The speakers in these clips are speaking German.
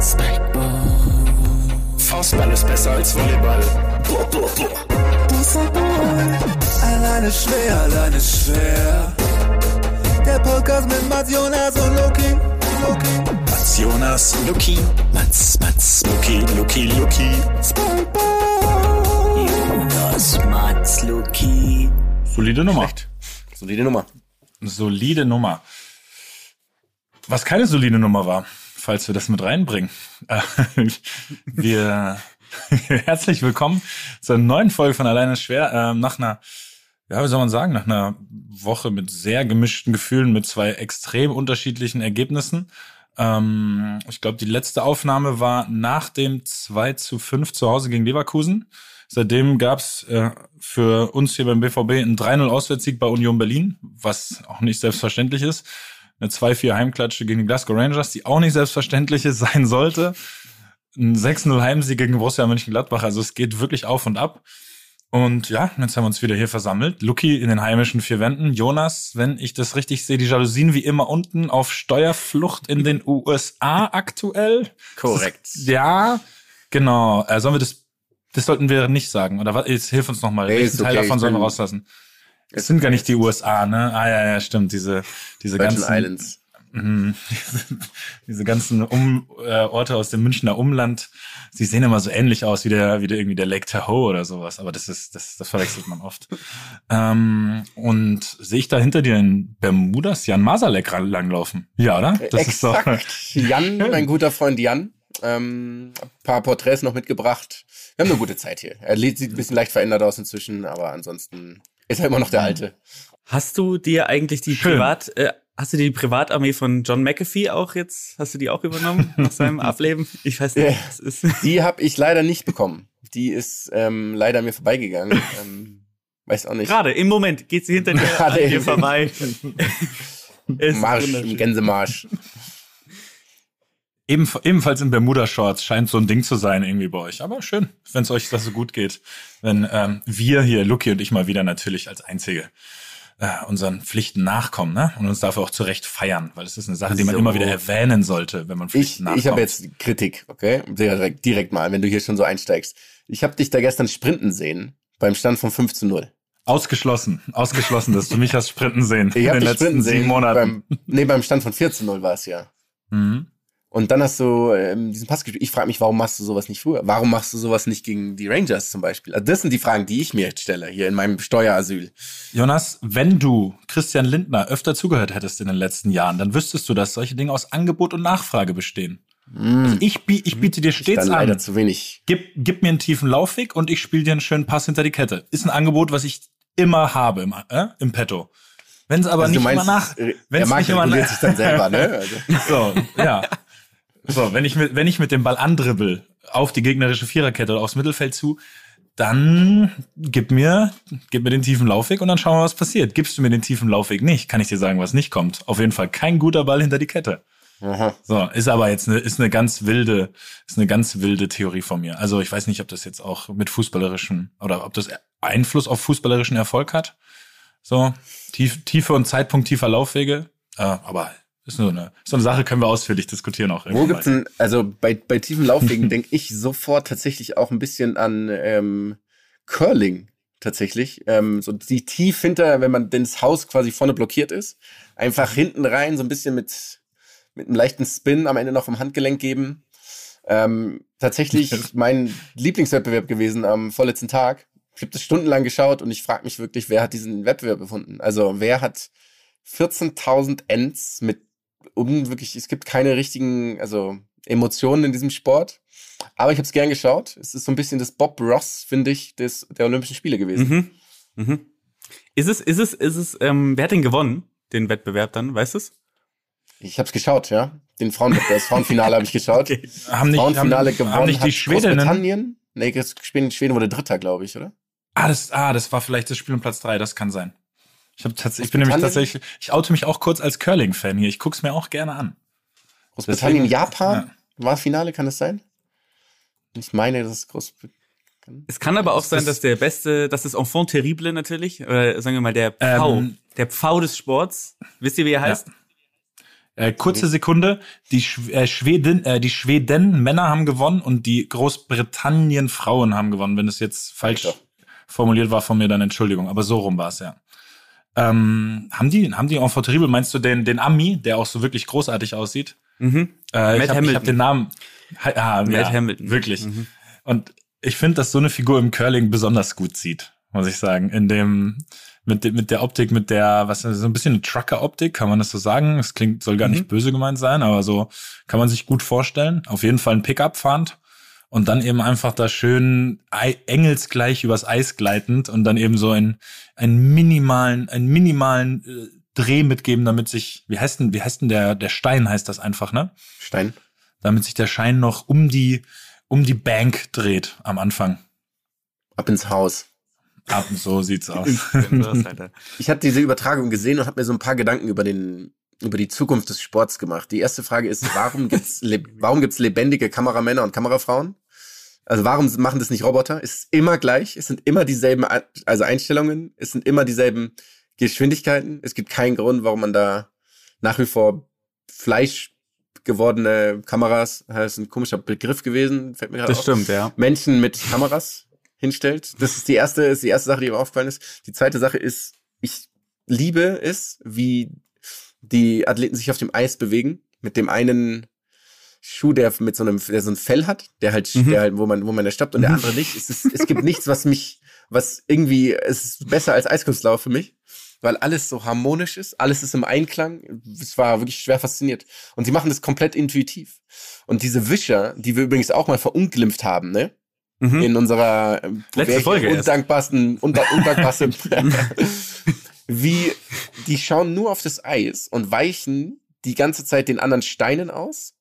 Spikeball. Faustball ist besser als Volleyball. Boah, boah, boah. Alleine schwer, alleine schwer. Der Podcast mit Mats Jonas und Loki. Loki. Mats Jonas, Luki. Mats, Mats, Luki, Luki, Luki. Spikeball. Jonas, Mats, Luki. Solide Nummer. Solide Nummer. Solide Nummer. Was keine solide Nummer war, falls wir das mit reinbringen. Äh, wir herzlich willkommen zur neuen Folge von Alleine schwer. Ähm, nach einer, ja, wie soll man sagen, nach einer Woche mit sehr gemischten Gefühlen, mit zwei extrem unterschiedlichen Ergebnissen. Ähm, ich glaube, die letzte Aufnahme war nach dem 2 zu 5 zu Hause gegen Leverkusen. Seitdem gab's äh, für uns hier beim BVB einen 3-0 Auswärtssieg bei Union Berlin, was auch nicht selbstverständlich ist. Eine 2-4 Heimklatsche gegen die Glasgow Rangers, die auch nicht selbstverständlich sein sollte. Ein 6-0 Heimsieg gegen Borussia Mönchengladbach. Also es geht wirklich auf und ab. Und ja, jetzt haben wir uns wieder hier versammelt. Lucky in den heimischen vier Wänden. Jonas, wenn ich das richtig sehe, die Jalousien wie immer unten auf Steuerflucht in den USA aktuell. Korrekt. Ja, genau. Äh, sollen wir das, das sollten wir nicht sagen. Oder was? Jetzt hilf uns nochmal. Nee, Welchen Teil okay, davon sollen wir rauslassen? Es sind gar nicht die USA, ne? Ah ja, ja, stimmt. Diese, diese Virgin ganzen Islands. Mhm. Diese ganzen um, äh, Orte aus dem Münchner Umland, sie sehen immer so ähnlich aus wie der, wie der irgendwie der Lake Tahoe oder sowas, aber das ist, das, das verwechselt man oft. ähm, und sehe ich da hinter dir in Bermudas Jan Masalek langlaufen? Ja, oder? Das ist doch. Exakt. Jan, mein guter Freund Jan. Ähm, ein paar Porträts noch mitgebracht. Wir haben eine gute Zeit hier. Er sieht ein bisschen leicht verändert aus inzwischen, aber ansonsten ist er immer noch der Alte. Hast du dir eigentlich die Schön. Privat, äh, hast du die Privatarmee von John McAfee auch jetzt, hast du die auch übernommen nach seinem Ableben? Ich weiß nicht, Ja. was ist. Die habe ich leider nicht bekommen. Die ist ähm, leider mir vorbeigegangen. Ähm, weiß auch nicht. Gerade im Moment geht sie hinter dir, Gerade an dir im- vorbei. Marsch, im. Gänsemarsch. Ebenf ebenfalls in Bermuda-Shorts scheint so ein Ding zu sein irgendwie bei euch. Aber schön, wenn es euch das so gut geht. Wenn ähm, wir hier, Lucky und ich mal wieder natürlich als Einzige äh, unseren Pflichten nachkommen, ne? Und uns dafür auch zu Recht feiern, weil es ist eine Sache, die man So. immer wieder erwähnen sollte, wenn man Ich, Pflichten nachkommt. ich habe jetzt Kritik, okay? Direkt, direkt mal, wenn du hier schon so einsteigst. Ich habe dich da gestern sprinten sehen, beim Stand von 5 zu 0. Ausgeschlossen, ausgeschlossen, dass du mich hast sprinten sehen Ich in den letzten sprinten sieben sehen. Monaten. Beim, nee, beim Stand von 4 zu 0 war es ja. Mhm. Und dann hast du ähm, diesen Pass gespielt. Ich frage mich, warum machst du sowas nicht früher? Warum machst du sowas nicht gegen die Rangers zum Beispiel? Also das sind die Fragen, die ich mir jetzt stelle, hier in meinem Steuerasyl. Jonas, wenn du Christian Lindner öfter zugehört hättest in den letzten Jahren, dann wüsstest du, dass solche Dinge aus Angebot und Nachfrage bestehen. Also ich, ich biete dir stets leider an, zu wenig. gib, gib mir einen tiefen Laufweg und ich spiele dir einen schönen Pass hinter die Kette. Ist ein Angebot, was ich immer habe im, äh, im Petto. Wenn es aber Also nicht meinst, immer nach, äh, wenn es nicht immer reguliert nach, sich dann selber, ne? Also, so, ja. So, wenn ich mit, wenn ich mit dem Ball andribbel auf die gegnerische Viererkette oder aufs Mittelfeld zu, dann gib mir, gib mir den tiefen Laufweg und dann schauen wir, was passiert. Gibst du mir den tiefen Laufweg nicht, kann ich dir sagen, was nicht kommt. Auf jeden Fall kein guter Ball hinter die Kette. aha. So, ist aber jetzt eine, ist eine ganz wilde, ist eine ganz wilde Theorie von mir. Also ich weiß nicht, ob das jetzt auch mit fußballerischen oder ob das Einfluss auf fußballerischen Erfolg hat. So, tief, Tiefe und Zeitpunkt tiefer Laufwege. Äh, aber ist nur eine, so eine Sache, können wir ausführlich diskutieren auch. Wo gibt's denn, also bei, bei tiefen Laufwegen denke ich sofort tatsächlich auch ein bisschen an ähm, Curling tatsächlich. Ähm, so die tief hinter, wenn man denn das Haus quasi vorne blockiert ist, einfach hinten rein, so ein bisschen mit, mit einem leichten Spin am Ende noch vom Handgelenk geben. Ähm, tatsächlich mein Lieblingswettbewerb gewesen am vorletzten Tag. Ich habe das stundenlang geschaut und ich frage mich wirklich, wer hat diesen Wettbewerb gefunden? Also wer hat 14.000 Ends mit um wirklich, es gibt keine richtigen, also Emotionen in diesem Sport. Aber ich habe es gern geschaut. Es ist so ein bisschen das Bob Ross, finde ich, des, der Olympischen Spiele gewesen. Mhm. Mhm. Ist es, ist es, ist es, ähm, wer hat denn gewonnen, den Wettbewerb dann, weißt du es? Ich habe es geschaut, ja. Den Frauen, das Frauenfinale habe ich geschaut. Okay. haben nicht, Frauenfinale haben, gewonnen haben nicht die hat Schwedinnen. Großbritannien. Nee, Schweden, Schweden wurde Dritter, glaube ich, oder? Ah, das, ah, das war vielleicht das Spiel um Platz drei. Das kann sein. Ich, hab tatsächlich, ich bin nämlich tatsächlich, ich oute mich auch kurz als Curling-Fan hier. Ich guck's mir auch gerne an. Großbritannien, Deswegen- Japan war Finale, kann das sein? Ich meine, das ist Großbritannien. Es kann aber auch Das sein, dass der beste, das ist Enfant terrible natürlich, oder sagen wir mal der Pfau, Ähm, der Pfau des Sports. Wisst ihr, wie er heißt? Äh, kurze Sekunde, die Sch äh, Schweden, äh, die Schweden Männer haben gewonnen und die Großbritannien Frauen haben gewonnen. Wenn es jetzt falsch formuliert war von mir, dann Entschuldigung. Aber so rum war es ja. Ähm, haben die, haben die Enfant terrible? Meinst du den, den Ami, der auch so wirklich großartig aussieht? Mhm. Äh, Matt ich habe Hamilton. hab den Namen. Ah, Matt ja, Hamilton. Wirklich. Mhm. Und ich finde, dass so eine Figur im Curling besonders gut sieht, muss ich sagen. In dem, mit, de, mit der Optik, mit der, was, so ein bisschen eine Trucker-Optik, kann man das so sagen? Das klingt, soll gar Mhm. nicht böse gemeint sein, aber so kann man sich gut vorstellen. Auf jeden Fall ein Pickup fahrend und dann eben einfach da schön ei- engelsgleich übers Eis gleitend und dann eben so einen, einen minimalen, einen minimalen äh, Dreh mitgeben, damit sich, wie heißt denn, wie heißt denn der, der Stein heißt das einfach, ne? Stein. Damit sich der Schein noch um die, um die Bank dreht am Anfang. Ab ins Haus. Ab, so sieht's aus. Ich habe diese Übertragung gesehen und habe mir so ein paar Gedanken über den über die Zukunft des Sports gemacht. Die erste Frage ist, warum gibt's warum gibt's lebendige Kameramänner und Kamerafrauen? Also warum machen das nicht Roboter? Es ist immer gleich, es sind immer dieselben also Einstellungen, es sind immer dieselben Geschwindigkeiten. Es gibt keinen Grund, warum man da nach wie vor Fleisch gewordene Kameras, das ist ein komischer Begriff gewesen, fällt mir gerade Das auf. stimmt, ja. Menschen mit Kameras hinstellt. Das ist die erste, ist die erste Sache, die mir aufgefallen ist. Die zweite Sache ist, ich liebe es, wie die Athleten sich auf dem Eis bewegen. Mit dem einen Schuh, der mit so einem, der so ein Fell hat, der halt, Mhm. der halt, wo man, wo man erstappt und der andere nicht. Es, ist, es gibt nichts, was mich, was irgendwie, es ist besser als Eiskunstlauf für mich, weil alles so harmonisch ist, alles ist im Einklang. Es war wirklich schwer fasziniert. Und sie machen das komplett intuitiv. Und diese Wischer, die wir übrigens auch mal verunglimpft haben, ne? Mhm. in unserer äh, Letzte Folge undankbarsten, unda undankbarsten, wie die schauen nur auf das Eis und weichen die ganze Zeit den anderen Steinen aus.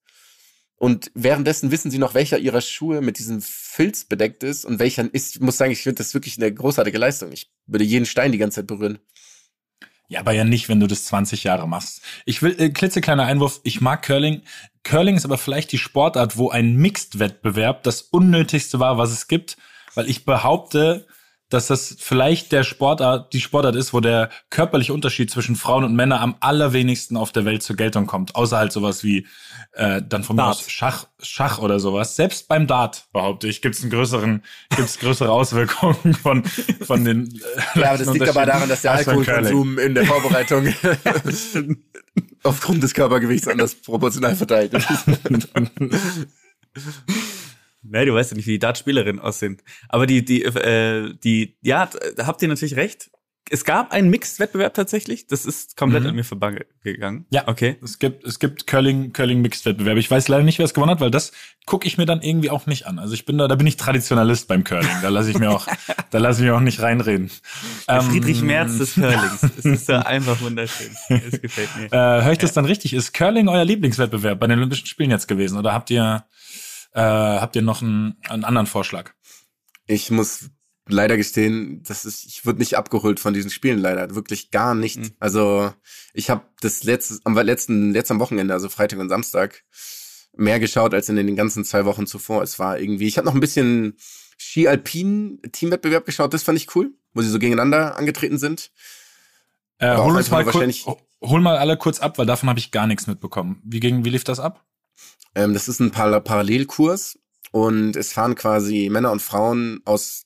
Und währenddessen wissen sie noch, welcher ihrer Schuhe mit diesem Filz bedeckt ist und welcher ist. Ich muss sagen, ich finde das wirklich eine großartige Leistung. Ich würde jeden Stein die ganze Zeit berühren. Ja, aber ja nicht, wenn du das 20 Jahre machst. Ich will, äh, klitzekleiner Einwurf, ich mag Curling. Curling ist aber vielleicht die Sportart, wo ein Mixed-Wettbewerb das Unnötigste war, was es gibt, weil ich behaupte, dass das vielleicht der Sportart, die Sportart ist, wo der körperliche Unterschied zwischen Frauen und Männern am allerwenigsten auf der Welt zur Geltung kommt. Außer halt sowas wie äh, dann von mir Dart. aus Schach, Schach oder sowas. Selbst beim Dart, behaupte ich, gibt's einen größeren, gibt's größere Auswirkungen von, von den äh, Ja, aber das liegt aber daran, dass der. Alkoholkonsum in der Vorbereitung aufgrund des Körpergewichts anders proportional verteilt ist. Nee, du weißt ja nicht, wie die Dartspielerinnen aussehen. Aber die, die, äh, die, ja, da habt ihr natürlich recht. Es gab einen Mixed-Wettbewerb tatsächlich. Das ist komplett Mhm. an mir vorbeigegangen. Ja. Okay. Es gibt, es gibt Curling, Curling Mixed Wettbewerb. Ich weiß leider nicht, wer es gewonnen hat, weil das gucke ich mir dann irgendwie auch nicht an. Also ich bin da, da bin ich Traditionalist beim Curling. Da lasse ich mir auch, da lasse ich mir auch nicht reinreden. Der Ähm, Friedrich Merz des Curlings. Es ist ja einfach wunderschön. Es gefällt mir. Äh, Höre ich das dann richtig? Ist Curling euer Lieblingswettbewerb bei den Olympischen Spielen jetzt gewesen? Oder habt ihr, äh, habt ihr noch einen, einen anderen Vorschlag? Ich muss leider gestehen, das ist, ich wurde nicht abgeholt von diesen Spielen leider, wirklich gar nicht. Mhm. Also ich habe das letzte, am letzten, letzten Wochenende, also Freitag und Samstag, mehr geschaut als in den ganzen zwei Wochen zuvor. Es war irgendwie, ich habe noch ein bisschen Ski-Alpin-Teamwettbewerb geschaut, das fand ich cool, wo sie so gegeneinander angetreten sind. Äh, hol uns mal kurz, hol mal alle kurz ab, weil davon habe ich gar nichts mitbekommen. Wie ging, wie lief das ab? Ähm, das ist ein Par Parallelkurs und es fahren quasi Männer und Frauen aus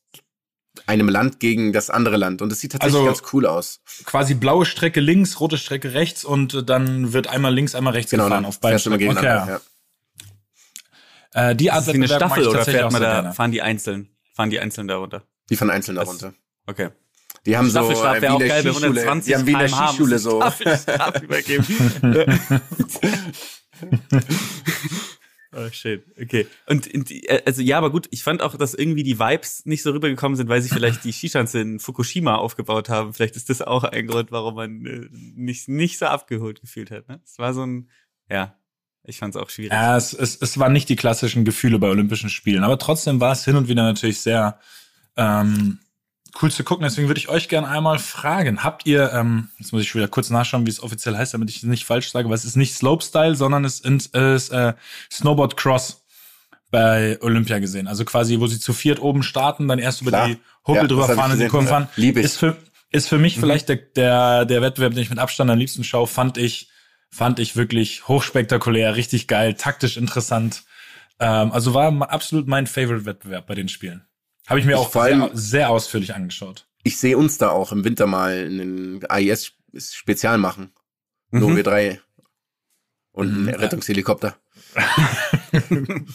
einem Land gegen das andere Land und es sieht tatsächlich Also- ganz cool aus. Quasi blaue Strecke links, rote Strecke rechts und äh, dann wird einmal links, einmal rechts Genau, gefahren dann auf beiden Strecken. gegeneinander. Okay. Ja. Äh, die Ist Art wie eine Staffel oder tatsächlich fährt auch man da, fahren die einzeln, fahren die einzeln darunter? Die fahren einzeln Das- darunter. Okay. Die haben so Staffelstab äh, wie auch in der geil Skischule. 120 Die haben wie in der Skischule so. ein Staffelstab übergeben. schön. Okay. Und die, äh, also ja, aber gut, ich fand auch, dass irgendwie die Vibes nicht so rübergekommen sind, weil sie vielleicht die Skischanze in Fukushima aufgebaut haben. Vielleicht ist das auch ein Grund, warum man äh, nicht, nicht so abgeholt gefühlt hat. Ne? Es war so ein, ja, ich fand es auch schwierig. Ja, es, es, es waren nicht die klassischen Gefühle bei Olympischen Spielen, aber trotzdem war es hin und wieder natürlich sehr ähm, cool zu gucken. Deswegen würde ich euch gerne einmal fragen: Habt ihr, ähm, jetzt muss ich wieder kurz nachschauen, wie es offiziell heißt, damit ich es nicht falsch sage, weil es ist nicht Slopestyle, sondern es ist, ist äh, Snowboard Cross bei Olympia gesehen. Also quasi, wo sie zu viert oben starten, dann erst über Klar. die Hubbel Ja, drüber fahren und die gesehen. Kurven fahren. lieb ich. Ist für, ist für mich vielleicht der, der, der Wettbewerb, den ich mit Abstand am liebsten schaue, fand ich fand ich wirklich hochspektakulär, richtig geil, taktisch interessant. Ähm, also war absolut mein Favorite-Wettbewerb bei den Spielen. Habe ich mir Ich auch vor sehr, allem- sehr ausführlich angeschaut. Ich sehe uns da auch im Winter mal einen AIS-Spezial machen. Nur Mhm. wir drei. Und Mhm. ein Rettungshelikopter.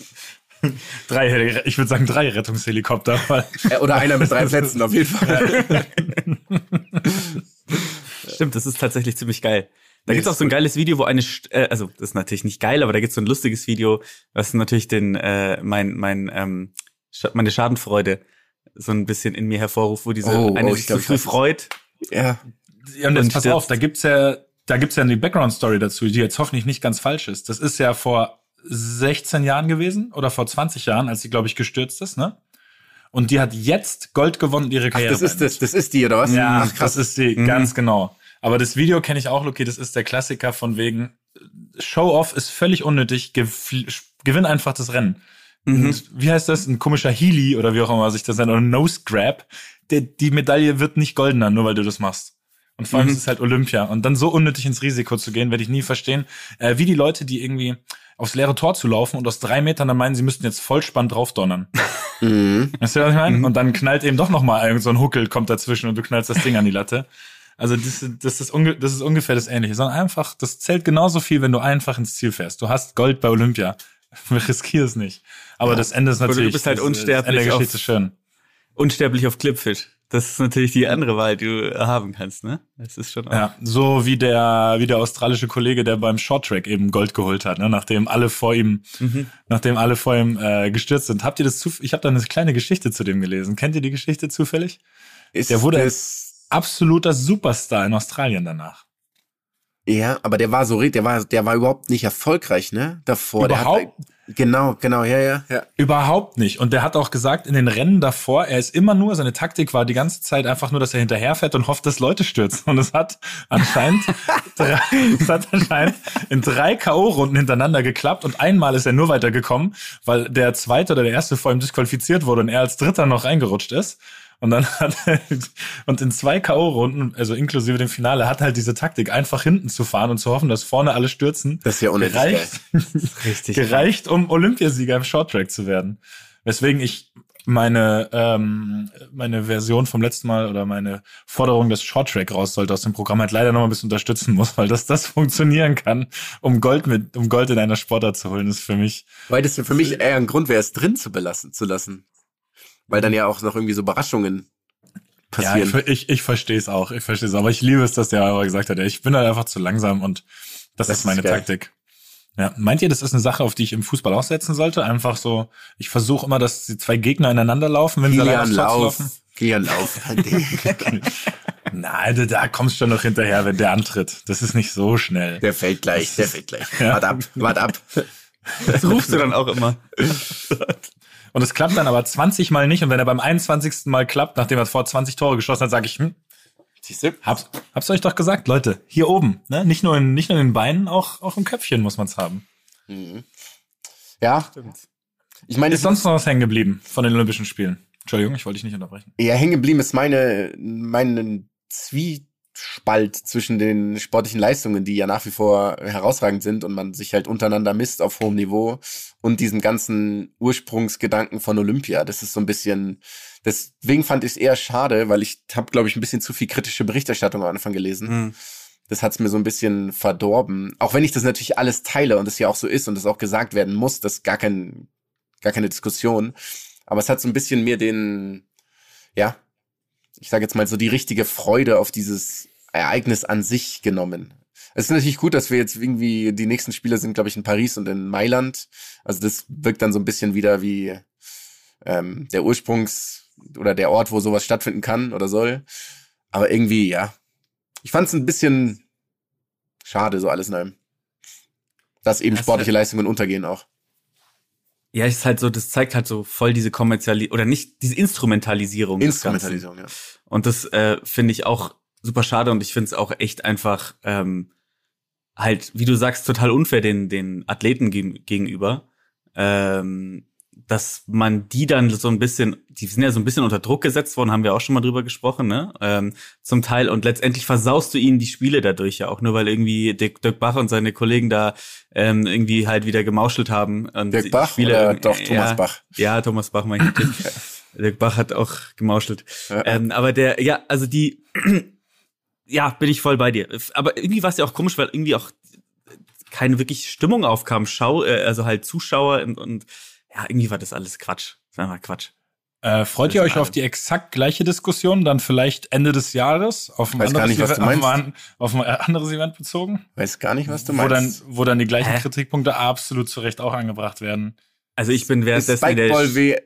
Drei, ich würde sagen drei Rettungshelikopter, Äh, oder einer mit drei Plätzen, auf jeden Fall. Stimmt, das ist tatsächlich ziemlich geil. Da Nee, gibt's auch so ein geiles Video, wo eine, St- äh, also das ist natürlich nicht geil, aber da gibt's so ein lustiges Video, was natürlich den, äh, mein, mein, ähm, meine Schadenfreude so ein bisschen in mir hervorruft, wo diese Oh, eine oh, sich so früh freut. ja. Ja, und jetzt Und pass auf, da gibt's ja, da gibt's ja eine Background-Story dazu, die jetzt hoffentlich nicht ganz falsch ist. Das ist ja vor 16 Jahren gewesen oder vor 20 Jahren, als sie, glaube ich, gestürzt ist, ne? Und die hat jetzt Gold gewonnen ihre Ach, Karriere. das ist das, das ist die, oder was? Ja, Ach, das ist die, Mhm. ganz genau. Aber das Video kenne ich auch, okay, das ist der Klassiker von wegen Show-off ist völlig unnötig, gewinn einfach das Rennen. Mhm. Und wie heißt das? Ein komischer Healy oder wie auch immer sich das nennt, oder ein Nose Grab. Der, die Medaille wird nicht goldener, nur weil du das machst. Und vor allem Mhm. ist es halt Olympia. Und dann so unnötig ins Risiko zu gehen, werde ich nie verstehen. Äh, wie die Leute, die irgendwie aufs leere Tor zu laufen und aus drei Metern dann meinen, sie müssten jetzt vollspann draufdonnern. Mhm. Weißt du, was ich meine? Mhm. Und dann knallt eben doch noch mal irgend so ein Huckel kommt dazwischen und du knallst das Ding an die Latte. Also das, das, ist, unge das ist ungefähr das Ähnliche. Sondern einfach, das zählt genauso viel, wenn du einfach ins Ziel fährst. Du hast Gold bei Olympia. Riskier es nicht. Aber das Ende ist Oder du natürlich. bist halt das, das Ende unsterblich Geschichte auf- schön. Unsterblich auf Clipfish. Das ist natürlich die andere Wahl, die du haben kannst, ne? Das ist schon auch. Ja, so wie der, wie der australische Kollege, der beim Shorttrack eben Gold geholt hat, ne? nachdem alle vor ihm, Mhm. nachdem alle vor ihm äh, gestürzt sind. Habt ihr das zu? Ich habe da eine kleine Geschichte zu dem gelesen. Kennt ihr die Geschichte zufällig? Ist Der wurde das, Absoluter Superstar in Australien danach. Ja, aber der war so, der war, der war überhaupt nicht erfolgreich, ne? Davor. Überhaupt? Der hat, genau, genau, ja, ja, ja. Überhaupt nicht. Und der hat auch gesagt, in den Rennen davor, er ist immer nur, seine Taktik war die ganze Zeit einfach nur, dass er hinterherfährt und hofft, dass Leute stürzen. Und es hat anscheinend, drei, es hat anscheinend in drei K.O.-Runden hintereinander geklappt und einmal ist er nur weitergekommen, weil der zweite oder der erste vor ihm disqualifiziert wurde und er als dritter noch reingerutscht ist. Und dann hat er, und in zwei K.O.-Runden, also inklusive dem Finale, hat halt diese Taktik, einfach hinten zu fahren und zu hoffen, dass vorne alle stürzen. Das ist ja unnötig gereicht, Richtig. gereicht, um Olympiasieger im Shorttrack zu werden. Weswegen ich meine ähm, meine Version vom letzten Mal oder meine Forderung, dass Shorttrack raus sollte aus dem Programm, halt leider noch mal ein bisschen unterstützen muss, weil dass das funktionieren kann, um Gold mit um Gold in einer Sportart zu holen, ist für mich Weil das für mich eher ein Grund wäre, es drin zu belassen, zu lassen. Weil dann ja auch noch irgendwie so Überraschungen ja ich, passieren. ich, ich verstehe es auch, ich verstehe es, aber ich liebe es, dass der aber gesagt hat, ja, ich bin halt einfach zu langsam und das, Das ist meine ist. Taktik. Ja, meint ihr, das ist eine Sache, auf die ich im Fußball aussetzen sollte? Einfach so, ich versuche immer, dass die zwei Gegner ineinander laufen, wenn sie Kilian zu Lauf. Kilian Lauf. Nein, da- da kommst du schon noch hinterher, wenn der antritt. Das ist nicht so schnell. der fällt gleich, der fällt gleich. Wart ab, wart ab. Das rufst du dann auch immer. Und es klappt dann aber 20 Mal nicht. Und wenn er beim 21. Mal klappt, nachdem er vor 20 Tore geschossen hat, sage ich, hm, Siehst du? hab's, hab's euch doch gesagt, Leute, hier oben, ne? nicht, nur in, nicht nur in den Beinen, auch, auch im Köpfchen muss man's haben. Ja. Ich meine, Ist sonst noch was hängen geblieben von den Olympischen Spielen? Entschuldigung, ich wollte dich nicht unterbrechen. eher hängen geblieben ist meine, meine Zwiespalt zwischen den sportlichen Leistungen, die ja nach wie vor herausragend sind und man sich halt untereinander misst auf hohem Niveau und diesem ganzen Ursprungsgedanken von Olympia. Das ist so ein bisschen, deswegen fand ich es eher schade, weil ich habe, glaube ich, ein bisschen zu viel kritische Berichterstattung am Anfang gelesen. Mhm. Das hat's mir so ein bisschen verdorben. Auch wenn ich das natürlich alles teile und es ja auch so ist und es auch gesagt werden muss, das ist gar kein, gar keine Diskussion. Aber es hat so ein bisschen mir den, ja, ich sage jetzt mal so die richtige Freude auf dieses Ereignis an sich genommen. Es ist natürlich gut, dass wir jetzt irgendwie, die nächsten Spiele sind, glaube ich, in Paris und in Mailand. Also das wirkt dann so ein bisschen wieder wie ähm, der Ursprungs- oder der Ort, wo sowas stattfinden kann oder soll. Aber irgendwie, ja. Ich fand es ein bisschen schade, so alles in allem. Dass eben Das sportliche Leistungen untergehen auch. Ja, ist halt so, das zeigt halt so voll diese Kommerziali oder nicht, diese Instrumentalisierung. Instrumentalisierung, ja. Und das äh, finde ich auch super schade und ich finde es auch echt einfach ähm, halt, wie du sagst, total unfair den, den Athleten geg- gegenüber, ähm, dass man die dann so ein bisschen, die sind ja so ein bisschen unter Druck gesetzt worden, haben wir auch schon mal drüber gesprochen, ne? Ähm, zum Teil. Und letztendlich versaust du ihnen die Spiele dadurch ja auch, nur weil irgendwie Dirk, Dirk Bach und seine Kollegen da ähm, irgendwie halt wieder gemauschelt haben. Und Dirk Bach Spiele, oder doch Thomas ja, Bach? Ja, Thomas Bach, mein ich. Dirk Bach hat auch gemauschelt. Ja. Ähm, aber der, ja, also die, ja, bin ich voll bei dir. Aber irgendwie war es ja auch komisch, weil irgendwie auch keine wirklich Stimmung aufkam. Schau, äh, also halt Zuschauer und, und ja, irgendwie war das alles Quatsch. Das war einfach Quatsch. Äh, freut Das ihr euch auf die exakt gleiche Diskussion dann vielleicht Ende des Jahres auf ein, Weiß gar anderes, nicht, was du Event, auf, meinst. ein, auf ein anderes Event bezogen? Weiß gar nicht, was du Wo dann, meinst. wo dann die gleichen Hä? Kritikpunkte absolut zu Recht auch angebracht werden. Also ich bin währenddessen in der Spikeball,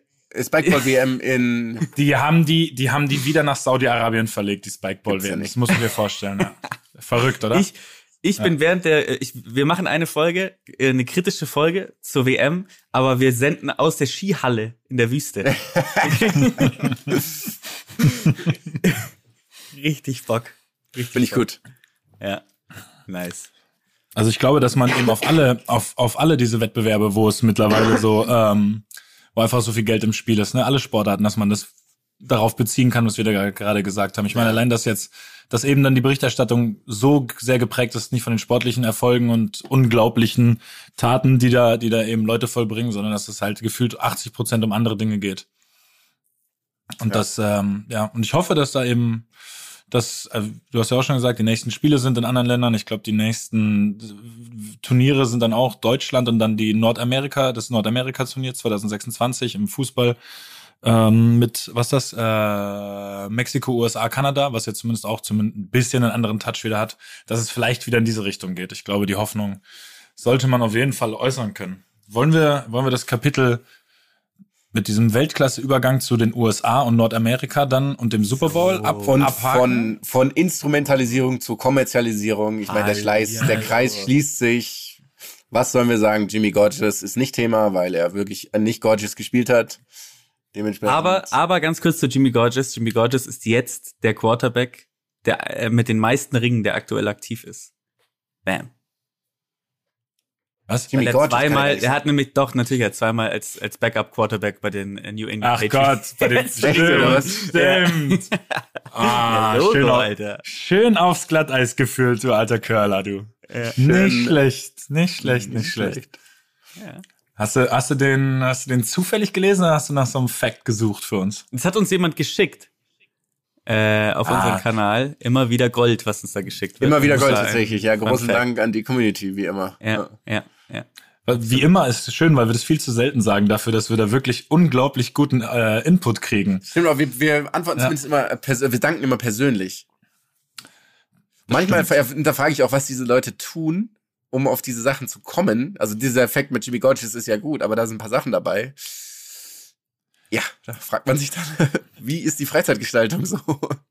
Spikeball WM in Die haben die, die haben die wieder nach Saudi-Arabien verlegt, die Spikeball ja WM. nicht. Das musst du dir vorstellen, ja. Verrückt, oder? Ich, ich bin während der, äh, ich, wir machen eine Folge, äh, eine kritische Folge zur WM, aber wir senden aus der Skihalle in der Wüste. Richtig Bock. Richtig Finde ich Bock. gut. Ja. Nice. Also ich glaube, dass man eben auf alle, auf, auf alle diese Wettbewerbe, wo es mittlerweile so, ähm, wo einfach so viel Geld im Spiel ist, ne, alle Sportarten, dass man das darauf beziehen kann, was wir da gerade gesagt haben. Ich meine, allein, dass jetzt, dass eben dann die Berichterstattung so sehr geprägt ist, nicht von den sportlichen Erfolgen und unglaublichen Taten, die da, die da eben Leute vollbringen, sondern dass es halt gefühlt 80 Prozent um andere Dinge geht. Und Ja. das, ähm, ja, und ich hoffe, dass da eben, dass, äh, du hast ja auch schon gesagt, die nächsten Spiele sind in anderen Ländern. Ich glaube, die nächsten äh, Turniere sind dann auch Deutschland und dann die Nordamerika, das Nordamerika-Turnier 2026 im Fußball ähm, mit, was ist das, äh, Mexiko, USA, Kanada, was jetzt zumindest auch zumindest ein bisschen einen anderen Touch wieder hat, dass es vielleicht wieder in diese Richtung geht. Ich glaube, die Hoffnung sollte man auf jeden Fall äußern können. Wollen wir, wollen wir das Kapitel mit diesem Weltklasse-Übergang zu den USA und Nordamerika dann und dem Super Bowl ab, Und abhaken? von, von Instrumentalisierung zu Kommerzialisierung. Ich meine, der, Schleiß, ja, der Kreis also. schließt sich. Was sollen wir sagen? Jimmy Gorgeous ist nicht Thema, weil er wirklich nicht Gorgeous gespielt hat. Dementsprechend. Aber, aber ganz kurz zu Jimmy Gorgeous. Jimmy Gorgeous ist jetzt der Quarterback, der äh, mit den meisten Ringen, der aktuell aktiv ist. Bam. Was? Jimmy er kann zweimal, er hat nämlich doch natürlich er hat zweimal als als Backup Quarterback bei den äh, New England Ach Patriots. Gott, bei den stimmt, stimmt. Ah, Logo, schön, auf, Alter. schön aufs Glatteis gefühlt, du alter Curler, du. Nicht schlecht, nicht schlecht, nicht schlecht. Ja. Hast du, hast du den, hast du den zufällig gelesen oder hast du nach so einem Fact gesucht für uns? Das hat uns jemand geschickt. Äh, auf Ah. unserem Kanal. Immer wieder Gold, was uns da geschickt wird. immer wieder Gold tatsächlich. Ja, großen Fact. Dank an die Community, wie immer. Ja, ja, ja. Wie immer ist es schön, weil wir das viel zu selten sagen dafür, dass wir da wirklich unglaublich guten äh, Input kriegen. Stimmt, aber wir, wir antworten Ja. zumindest immer, äh, wir danken immer persönlich. Manchmal ver- hinterfrage ich auch, was diese Leute tun, um auf diese Sachen zu kommen. Also dieser Effekt mit Jimmy Gorgeous ist ja gut, aber da sind ein paar Sachen dabei. Ja, da fragt man sich dann, wie ist die Freizeitgestaltung so?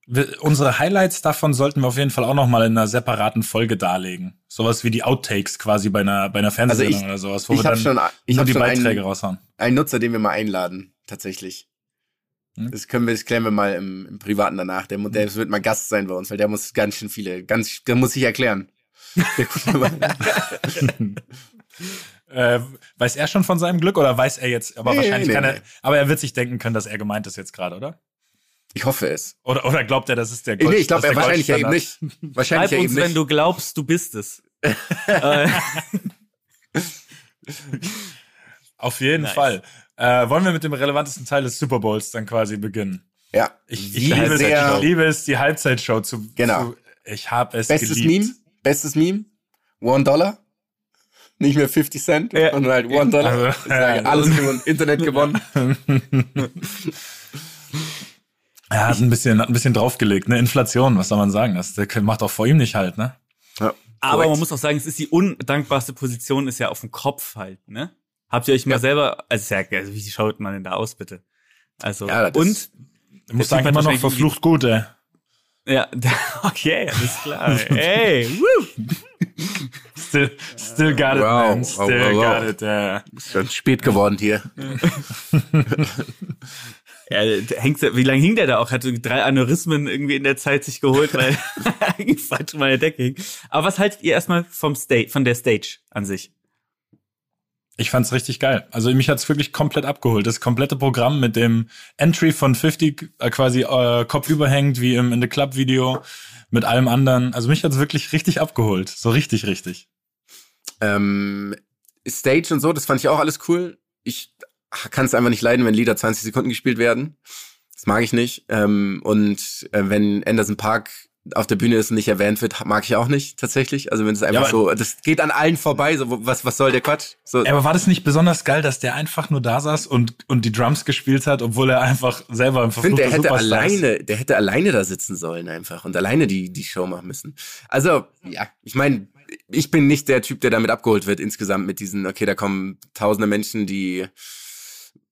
Wir, unsere Highlights davon sollten wir auf jeden Fall auch noch mal in einer separaten Folge darlegen. Sowas wie die Outtakes quasi bei einer, bei einer Fernsehsendung Also ich- oder sowas, wo ich wir dann schon- ich nur die schon einen- Beiträge raushauen. Ein Nutzer, den wir mal einladen, tatsächlich. Hm? Das können wir, das klären wir mal im, im Privaten danach. Der, der wird mal Gast sein bei uns, weil der muss ganz schön viele, ganz, der muss sich erklären. Äh, weiß er schon von seinem Glück oder weiß er jetzt? Aber Nee, wahrscheinlich nee, kann er. nee. Aber er wird sich denken können, dass er gemeint ist jetzt gerade, oder? ich hoffe es. Oder, oder glaubt er, das ist der Nee, ich glaube der wahrscheinlich ja eben nicht. Wahrscheinlich Schreib ja uns, eben wenn nicht. du glaubst, du bist es. äh, Auf jeden Nice. Fall. Äh, wollen wir mit dem relevantesten Teil des Super Bowls dann quasi beginnen? Ja. Ich, ich, liebe, es, sehr- ich liebe es, die Halbzeitshow zu. Genau. Zu, ich habe es Bestes geliebt. Meme? Bestes Meme? One Dollar? Nicht mehr 50 Cent, Ja. sondern halt One Dollar. Also, Ich sage, ja, alles gewonnen, Internet gewonnen. Er hat ein bisschen, hat ein bisschen draufgelegt, ne? Inflation, was soll man sagen? Das der macht auch vor ihm nicht halt, ne? Ja, aber korrekt. man muss auch sagen, es ist die undankbarste Position, ist ja auf dem Kopf halt, ne? Habt ihr euch mal Ja. selber, also, ja, also wie schaut man denn da aus, bitte? Also, Ja, das- und, musst Typ sagen, immer noch verflucht gut, ey. Ja, okay, alles klar. Ey, woo. Still, still got it, Wow, man. Still wow, wow. got it, äh. Ist schon spät geworden hier. Ja, hängt, wie lange hing der da auch? Hatte drei Aneurysmen irgendwie in der Zeit sich geholt, weil falsch mal der Decke hing. Aber was haltet ihr erstmal vom Stage, von der Stage an sich? Ich fand's richtig geil. Also mich hat's wirklich komplett abgeholt. Das komplette Programm mit dem Entry von 50 äh, quasi äh, Kopf überhängt, wie im In the Club Video, mit allem anderen. Also mich hat's wirklich richtig abgeholt. So richtig, richtig. Ähm, Stage und so, das fand ich auch alles cool. Ich kann es einfach nicht leiden, wenn Lieder 20 Sekunden gespielt werden. Das mag ich nicht. Ähm, und äh, wenn Anderson Park auf der Bühne ist und nicht erwähnt wird, mag ich auch nicht tatsächlich. Also wenn es einfach Ja, so, das geht an allen vorbei. So, was, was soll der Quatsch? So, Aber war das nicht besonders geil, dass der einfach nur da saß und, und die Drums gespielt hat, obwohl er einfach selber ein ich finde, der verfluchter hätte Superstar ist? alleine, der hätte alleine da sitzen sollen einfach und alleine die die Show machen müssen. Also ja, ich meine, ich bin nicht der Typ, der damit abgeholt wird insgesamt mit diesen. Okay, da kommen tausende Menschen, die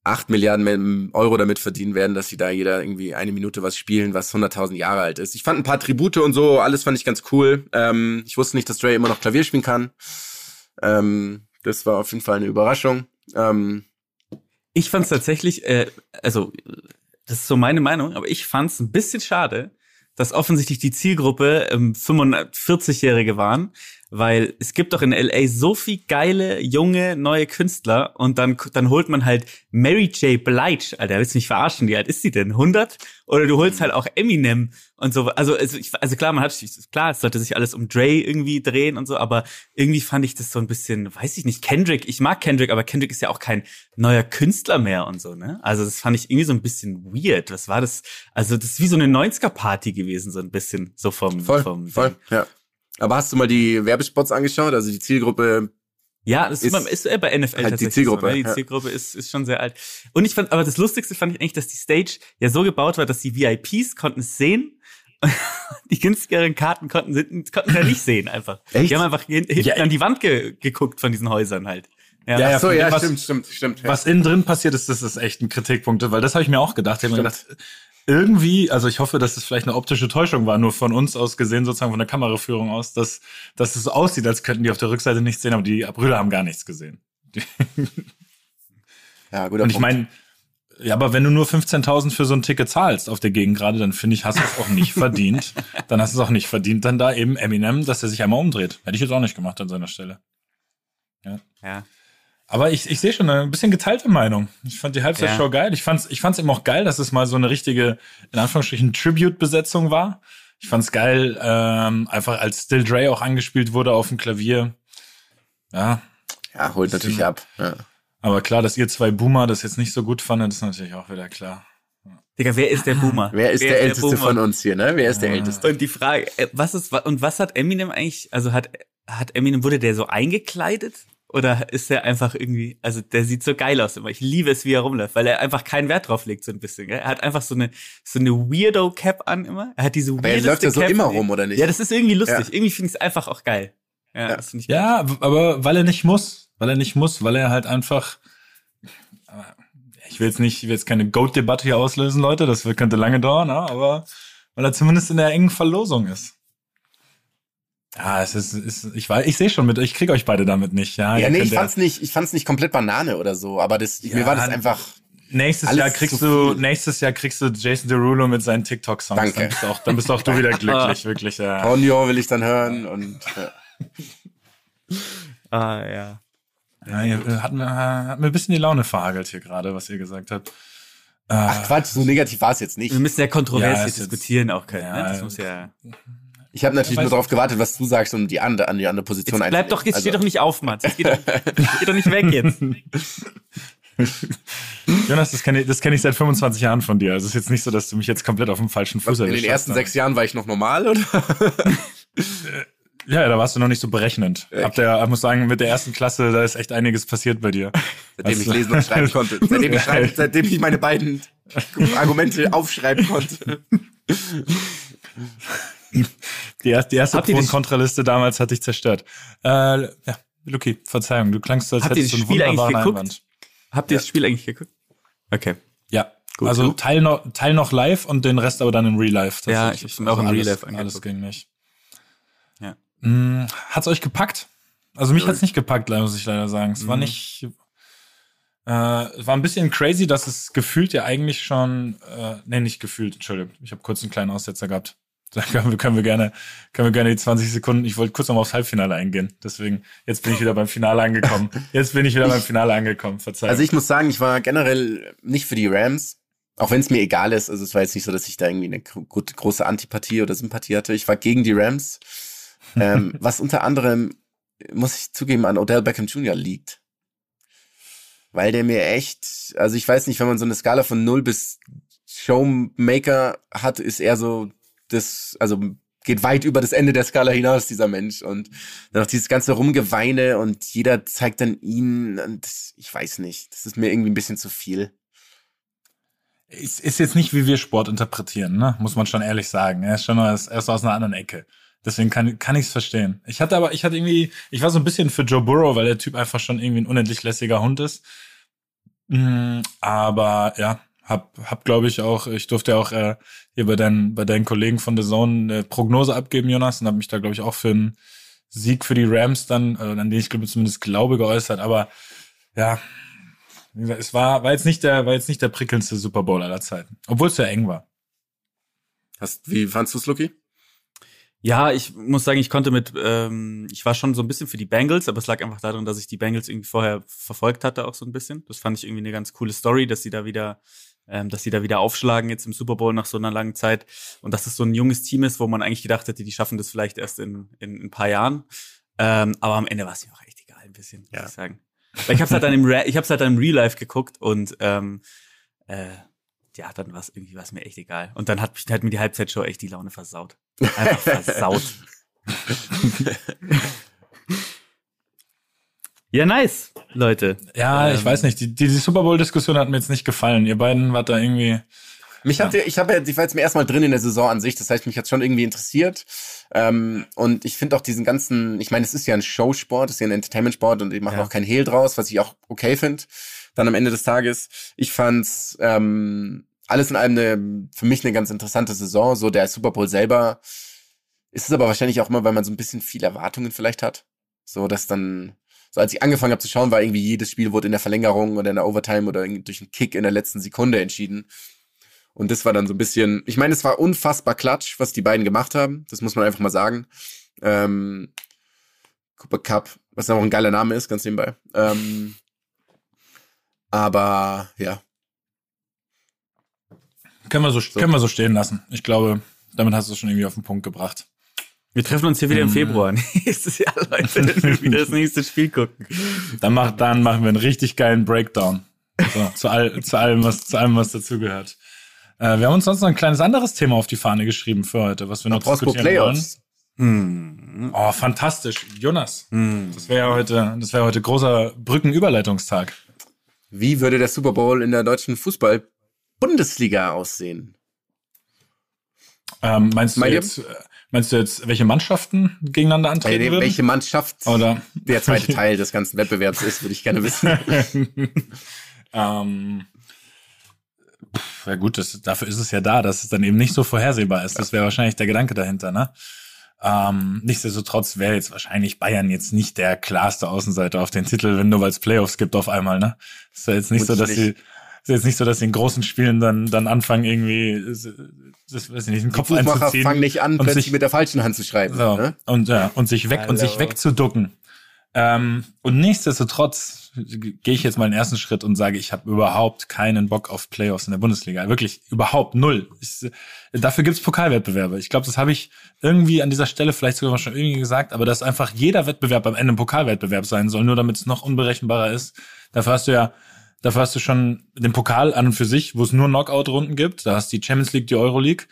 acht Milliarden Euro damit verdienen werden, dass sie da jeder irgendwie eine Minute was spielen, was 100.000 Jahre alt ist. Ich fand ein paar Tribute und so, alles fand ich ganz cool. Ähm, ich wusste nicht, dass Dre immer noch Klavier spielen kann. Ähm, das war auf jeden Fall eine Überraschung. Ähm, Ich fand es tatsächlich, äh, also das ist so meine Meinung, aber ich fand es ein bisschen schade, dass offensichtlich die Zielgruppe ähm, 45-Jährige waren, weil es gibt doch in LA so viel geile, junge, neue Künstler und dann, dann holt man halt Mary J. Blige, Alter, willst du mich verarschen, wie alt ist die denn? 100? Oder du holst halt auch Eminem und so. Also, also, ich, also klar, man hat, klar, es sollte sich alles um Dre irgendwie drehen und so, aber irgendwie fand ich das so ein bisschen, weiß ich nicht, Kendrick, ich mag Kendrick, aber Kendrick ist ja auch kein neuer Künstler mehr und so, ne? Also das fand ich irgendwie so ein bisschen weird. Was war das? Also das ist wie so eine 90er-Party gewesen, so ein bisschen, so vom, voll, vom voll, ja. Aber hast du mal die Werbespots angeschaut? Also die Zielgruppe Ja, das ist, Ist ist, bei NFL halt die tatsächlich Zielgruppe, So, ne? Die ja. Zielgruppe ist, ist schon sehr alt. Und ich fand, aber das Lustigste fand ich eigentlich, dass die Stage ja so gebaut war, dass die VIPs konnten es sehen. Die günstigeren Karten konnten konnten ja nicht sehen einfach. Echt? Die haben einfach hin- hinten Ja. an die Wand ge geguckt von diesen Häusern halt. Ja, Ja, ja, so, ja, was- stimmt, stimmt, stimmt. ja. Was innen drin passiert ist, das ist echt ein Kritikpunkt, weil das habe ich mir auch gedacht. Ich habe mir gedacht, irgendwie, also ich hoffe, dass es vielleicht eine optische Täuschung war, nur von uns aus gesehen, sozusagen von der Kameraführung aus, dass, dass es so aussieht, als könnten die auf der Rückseite nichts sehen, aber die Brüder haben gar nichts gesehen. Ja, guter Und ich meine, ja, aber wenn du nur 15.000 für so ein Ticket zahlst auf der Gegend gerade, dann finde ich, hast du es auch nicht verdient. Dann hast du es auch nicht verdient, dann da eben Eminem, dass er sich einmal umdreht. Hätte ich jetzt auch nicht gemacht an seiner Stelle. ja. Aber ich, ich sehe schon eine bisschen geteilte Meinung. Ich fand die Halbzeitshow Ja. geil. Ich fand's, ich fand's eben auch geil, dass es mal so eine richtige, in Anführungsstrichen, Tribute-Besetzung war. Ich fand's geil, ähm, einfach als Still Dre auch angespielt wurde auf dem Klavier. Ja, ja, holt natürlich ab. Ja. aber klar, dass ihr zwei Boomer das jetzt nicht so gut fandet, ist natürlich auch wieder klar. Digga, wer ist der Boomer? Wer ist der Älteste Boomer? von uns hier, ne? Wer ist der Älteste? Und die Frage, äh, was ist, und was hat Eminem eigentlich, also hat, hat Eminem, wurde der so eingekleidet? Oder ist der einfach irgendwie, also der sieht so geil aus immer. Ich liebe es, wie er rumläuft, weil er einfach keinen Wert drauf legt, so ein bisschen. Gell? Er hat einfach so eine, so eine Weirdo-Cap an immer. Er hat diese Aber er läuft ja so Cap. immer rum, oder nicht? Ja, das ist irgendwie lustig. Ja. Irgendwie finde ich es einfach auch geil. Ja, Ja. das finde ich Ja, w- aber weil er nicht muss. Weil er nicht muss, weil er halt einfach. Ich will jetzt nicht, ich will jetzt keine Goat-Debatte hier auslösen, Leute. Das wird- könnte lange dauern, ne? aber weil er zumindest in der engen Verlosung ist. Ja, es ist, ist ich weiß, ich sehe schon mit, ich krieg euch beide damit nicht. Ja, Ja, nee, ich fand's nicht, ich fand's nicht komplett Banane oder so, aber das, mir Ja, war das einfach, Nächstes Alles Jahr kriegst zu du, viel. nächstes Jahr kriegst du Jason Derulo mit seinen TikTok-Songs. Danke. Dann bist, auch, dann bist auch du wieder glücklich, wirklich. Ja. Ponyo will ich dann hören und, ja. Ah, ja. Ja, ihr, hat, mir, hat mir ein bisschen die Laune verhagelt hier gerade, was ihr gesagt habt. Ach Quatsch, so negativ war's jetzt nicht. Wir müssen ja kontrovers Ja, ist jetzt- diskutieren auch können. Ja, ne? Das muss ja. Ich habe natürlich nur darauf gewartet, was du sagst, um die andere, an die andere Position Jetzt bleib doch, jetzt Also- steh doch nicht auf, Mats. Jetzt geh doch, geh doch nicht weg jetzt. Jonas, das kenne ich, das kenn ich seit 25 Jahren von dir. Also es ist jetzt nicht so, dass du mich jetzt komplett auf dem falschen Fuß In den erwischt ersten sechs Jahren war ich noch normal, oder? Ja, da warst du noch nicht so berechnend. Ab der, ich muss sagen, mit der ersten Klasse, da ist echt einiges passiert bei dir. Seitdem ich Was- lesen und schreiben konnte. Seitdem ich, schreiben, seitdem ich meine beiden Argumente aufschreiben konnte. Die erste, die erste Habt ihr Pro- und das- Kontraliste damals hat dich zerstört. Äh, ja, Luki, Verzeihung, du klangst so, als Habt hättest du das einen Spiel wunderbaren? Einwand. Habt ihr das Spiel eigentlich geguckt? Okay. Ja, Gut, also du? Teil noch, Teil noch live und den Rest aber dann im Real Life. Ja, tatsächlich. ich hab's mir auch im Real Life angeguckt. Alles ging nicht. Ja. Hm, hat's euch gepackt? Also mich hat's nicht gepackt, muss ich leider sagen. Es war Mhm. nicht, äh, es war ein bisschen crazy, dass es gefühlt ja eigentlich schon, äh, nee, nicht gefühlt, Entschuldigung, ich habe kurz einen kleinen Aussetzer gehabt. Da können wir, können wir gerne, können wir gerne die 20 Sekunden. Ich wollte kurz noch mal aufs Halbfinale eingehen. Deswegen, jetzt bin ich wieder beim Finale angekommen. Jetzt bin ich wieder beim Finale angekommen. Verzeihung. Also ich muss sagen, ich war generell nicht für die Rams, auch wenn es mir egal ist. Also es war jetzt nicht so, dass ich da irgendwie eine gro große Antipathie oder Sympathie hatte. Ich war gegen die Rams, ähm, was unter anderem, muss ich zugeben, an Odell Beckham Jr. liegt. Weil der mir echt, also ich weiß nicht, wenn man so eine Skala von 0 bis Showmaker hat, ist er so das, also geht weit über das Ende der Skala hinaus, dieser Mensch. Und dann noch dieses ganze Rumgeweine und jeder zeigt dann ihn und ich weiß nicht, das ist mir irgendwie ein bisschen zu viel. ist, ist jetzt nicht, wie wir Sport interpretieren, ne? Muss man schon ehrlich sagen. Er ist schon aus, er ist aus einer anderen Ecke. Deswegen kann, kann ich es verstehen. Ich hatte aber, ich hatte irgendwie, ich war so ein bisschen für Joe Burrow, weil der Typ einfach schon irgendwie ein unendlich lässiger Hund ist. Mm, aber ja, hab, hab glaube ich auch, ich durfte auch äh, hier bei deinen, bei deinen Kollegen von The Zone eine Prognose abgeben, Jonas, und habe mich da glaube ich auch für einen Sieg für die Rams dann, äh, an den ich glaube zumindest glaube geäußert. Aber ja, wie gesagt, es war, war jetzt nicht der, war jetzt nicht der prickelndste Super Bowl aller Zeiten, obwohl es ja eng war. Hast, wie fandst du's, Lucky? Ja, ich muss sagen, ich konnte mit, ähm, ich war schon so ein bisschen für die Bengals, aber es lag einfach daran, dass ich die Bengals irgendwie vorher verfolgt hatte, auch so ein bisschen. Das fand ich irgendwie eine ganz coole Story, dass sie da wieder, ähm, dass sie da wieder aufschlagen jetzt im Super Bowl nach so einer langen Zeit und dass es so ein junges Team ist, wo man eigentlich gedacht hätte, die schaffen das vielleicht erst in, in, in ein paar Jahren. Ähm, aber am Ende war es mir auch echt egal, ein bisschen, Ja. muss ich sagen. Weil ich habe halt dann im, Re ich hab's halt dann im Real Life geguckt und ähm, äh, ja, dann war es irgendwie war's mir echt egal. Und dann hat, mich- hat mir die Halbzeitshow echt die Laune versaut. Einfach versaut. ja, nice, Leute. Ja, ich Ähm, weiß nicht, die, die, die Super Bowl-Diskussion hat mir jetzt nicht gefallen. Ihr beiden wart da irgendwie. Mich hatte, ich habe ja, ich war jetzt mir erstmal drin in der Saison an sich, das heißt, mich hat schon irgendwie interessiert. Ähm, und ich finde auch diesen ganzen, ich meine, es ist ja ein Showsport, es ist ja ein Entertainment-Sport und die machen Ja. auch kein Hehl draus, was ich auch okay finde. Dann am Ende des Tages. Ich fand's ähm, alles in allem eine, für mich eine ganz interessante Saison. So der Super Bowl selber ist es aber wahrscheinlich auch immer, weil man so ein bisschen viel Erwartungen vielleicht hat. So, dass dann, so als ich angefangen habe zu schauen, war irgendwie jedes Spiel wurde in der Verlängerung oder in der Overtime oder durch einen Kick in der letzten Sekunde entschieden. Und das war dann so ein bisschen, ich meine, es war unfassbar klatsch, was die beiden gemacht haben. Das muss man einfach mal sagen. Ähm, Cooper Cup, was auch ein geiler Name ist, ganz nebenbei. Ähm, aber ja, Können wir so, können wir so stehen lassen. Ich glaube, damit hast du es schon irgendwie auf den Punkt gebracht. Wir treffen uns hier wieder im Mm. Februar. Nächstes Jahr, Leute, wenn wir wieder das nächste Spiel gucken. Dann, mach, dann machen wir einen richtig geilen Breakdown. So, zu, all, zu allem, was, zu allem, was dazugehört. Äh, wir haben uns sonst noch ein kleines anderes Thema auf die Fahne geschrieben für heute, was wir noch Prospo diskutieren Playoffs. Hm. wollen. Oh, fantastisch. Jonas, Hm. das wäre ja heute, das wäre heute großer Brückenüberleitungstag. Wie würde der Super Bowl in der deutschen Fußball-Bundesliga aussehen? Ähm, meinst, du Meint ihr? jetzt, äh, meinst du jetzt, welche Mannschaften gegeneinander antreten Welche, würden? welche Mannschaft Oder? der zweite Teil des ganzen Wettbewerbs ist, würde ich gerne wissen. ähm, pff, ja gut, das, dafür ist es ja da, dass es dann eben nicht so vorhersehbar ist. Das wäre wahrscheinlich der Gedanke dahinter, ne? Ähm, nichtsdestotrotz wäre jetzt wahrscheinlich Bayern jetzt nicht der klarste Außenseiter auf den Titel, wenn nur weil es Playoffs gibt auf einmal, ne? Ist ja jetzt nicht so, dass sie ist jetzt nicht so, dass sie in großen Spielen dann dann anfangen irgendwie das weiß ich nicht, den Kopf Buchmacher einzuziehen fangen nicht an, und plötzlich sich mit der falschen Hand zu schreiben. so, Ne? und, ja, und sich weg und sich Hallo. wegzuducken. Ähm, und nichtsdestotrotz gehe ich jetzt mal den ersten Schritt und sage, ich habe überhaupt keinen Bock auf Playoffs in der Bundesliga. Wirklich überhaupt null. Ich, dafür gibt's Pokalwettbewerbe. Ich glaube, das habe ich irgendwie an dieser Stelle vielleicht sogar schon irgendwie gesagt, aber dass einfach jeder Wettbewerb am Ende ein Pokalwettbewerb sein soll, nur damit es noch unberechenbarer ist. Dafür hast du ja Dafür hast du schon den Pokal an und für sich, wo es nur Knockout-Runden gibt. Da hast du die Champions League, die Euroleague,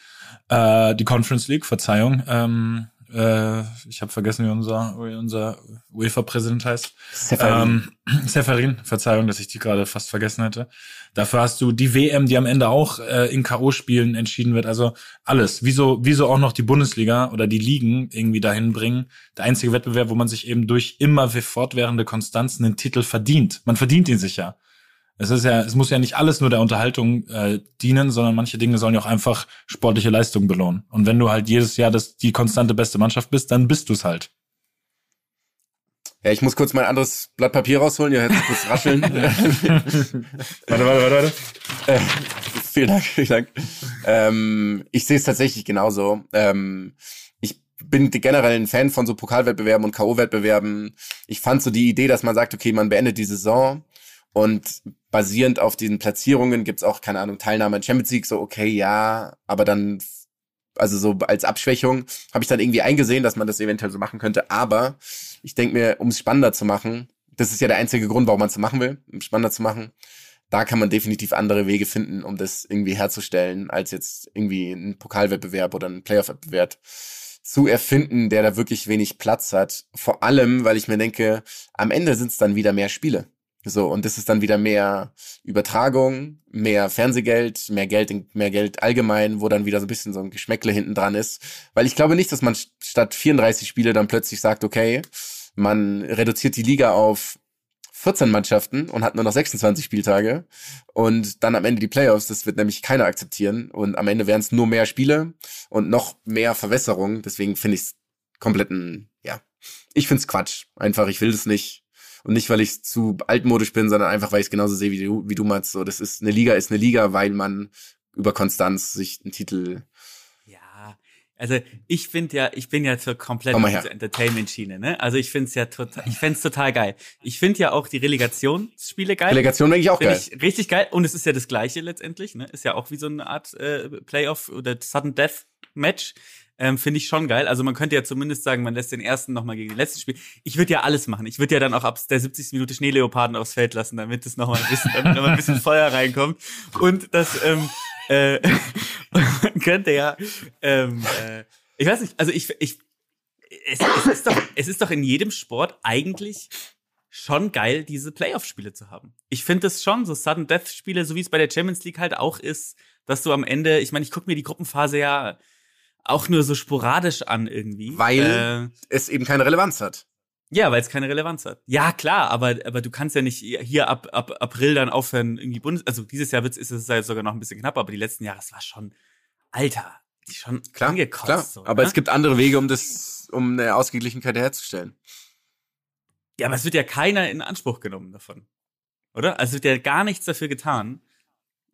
äh, die Conference League, Verzeihung. Ähm, äh, ich habe vergessen, wie unser, wie unser UEFA-Präsident heißt. Seferin. Ähm, Seferin, Verzeihung, dass ich die gerade fast vergessen hätte. Dafür hast du die WM, die am Ende auch äh, in K.O.-Spielen entschieden wird. Also alles. Wieso, wieso auch noch die Bundesliga oder die Ligen irgendwie dahin bringen? Der einzige Wettbewerb, wo man sich eben durch immer fortwährende Konstanz einen Titel verdient. Man verdient ihn sich ja. Es ist ja, es muss ja nicht alles nur der Unterhaltung äh, dienen, sondern manche Dinge sollen ja auch einfach sportliche Leistung belohnen. Und wenn du halt jedes Jahr das, die konstante beste Mannschaft bist, dann bist du es halt. Ja, ich muss kurz mein anderes Blatt Papier rausholen, ja, jetzt kurz rascheln. Warte, warte, warte, warte. Äh, vielen Dank, vielen Dank. ähm, ich sehe es tatsächlich genauso. Ähm, ich bin generell ein Fan von so Pokalwettbewerben und K.O.-Wettbewerben. Ich fand so die Idee, dass man sagt, okay, man beendet die Saison und basierend auf diesen Platzierungen gibt's auch, keine Ahnung, Teilnahme an Champions League, so okay, ja, aber dann, also so als Abschwächung, habe ich dann irgendwie eingesehen, dass man das eventuell so machen könnte. Aber ich denke mir, um es spannender zu machen, das ist ja der einzige Grund, warum man es machen will, um es spannender zu machen, da kann man definitiv andere Wege finden, um das irgendwie herzustellen, als jetzt irgendwie ein Pokalwettbewerb oder ein Playoff-Wettbewerb zu erfinden, der da wirklich wenig Platz hat. Vor allem, weil ich mir denke, am Ende sind es dann wieder mehr Spiele. So, und das ist dann wieder mehr Übertragung, mehr Fernsehgeld, mehr Geld, mehr Geld allgemein, wo dann wieder so ein bisschen so ein Geschmäckle hinten dran ist. Weil ich glaube nicht, dass man statt 34 Spiele dann plötzlich sagt, okay, man reduziert die Liga auf 14 Mannschaften und hat nur noch 26 Spieltage und dann am Ende die Playoffs, das wird nämlich keiner akzeptieren. Und am Ende wären es nur mehr Spiele und noch mehr Verwässerung, deswegen finde ich es kompletten, ja, ich finde es Quatsch, einfach, ich will das nicht und nicht, weil ich zu altmodisch bin, sondern einfach, weil ich es genauso sehe wie du, wie du meinst, so, das ist, eine Liga ist eine Liga, weil man über Konstanz sich einen Titel also ich finde ja, ich bin ja für komplett diese Entertainment-Schiene, ne? Also ich finde es ja total, ich fände total geil. Ich finde ja auch die Relegationsspiele geil. Relegation denke ich auch geil. Ich richtig geil. Und es ist ja das Gleiche letztendlich, ne? Ist ja auch wie so eine Art äh, Playoff oder Sudden Death Match. Ähm, finde ich schon geil. Also man könnte ja zumindest sagen, man lässt den ersten nochmal gegen den letzten spielen. Ich würde ja alles machen. Ich würde ja dann auch ab der 70. Minute Schneeleoparden aufs Feld lassen, damit es nochmal ein bisschen, damit noch ein bisschen Feuer reinkommt. Und das, ähm, äh, man könnte ja, ähm, äh, ich weiß nicht, also ich, ich, es, es, ist doch, es ist doch in jedem Sport eigentlich schon geil, diese Playoff-Spiele zu haben. Ich finde es schon, so Sudden Death-Spiele, so wie es bei der Champions League halt auch ist, dass du am Ende, ich meine, ich gucke mir die Gruppenphase ja auch nur so sporadisch an irgendwie. Weil äh, es eben keine Relevanz hat. Ja, weil es keine Relevanz hat. Ja, klar, aber, aber du kannst ja nicht hier ab, ab April dann aufhören, irgendwie Bundes, also dieses Jahr ist es ja sogar noch ein bisschen knapp, aber die letzten Jahre, es war schon, Alter, die schon klar, angekotzt. Klar. So, aber ne? es gibt andere Wege, um das, um eine Ausgeglichenkeit herzustellen. Ja, aber es wird ja keiner in Anspruch genommen davon. Oder? Also es wird ja gar nichts dafür getan,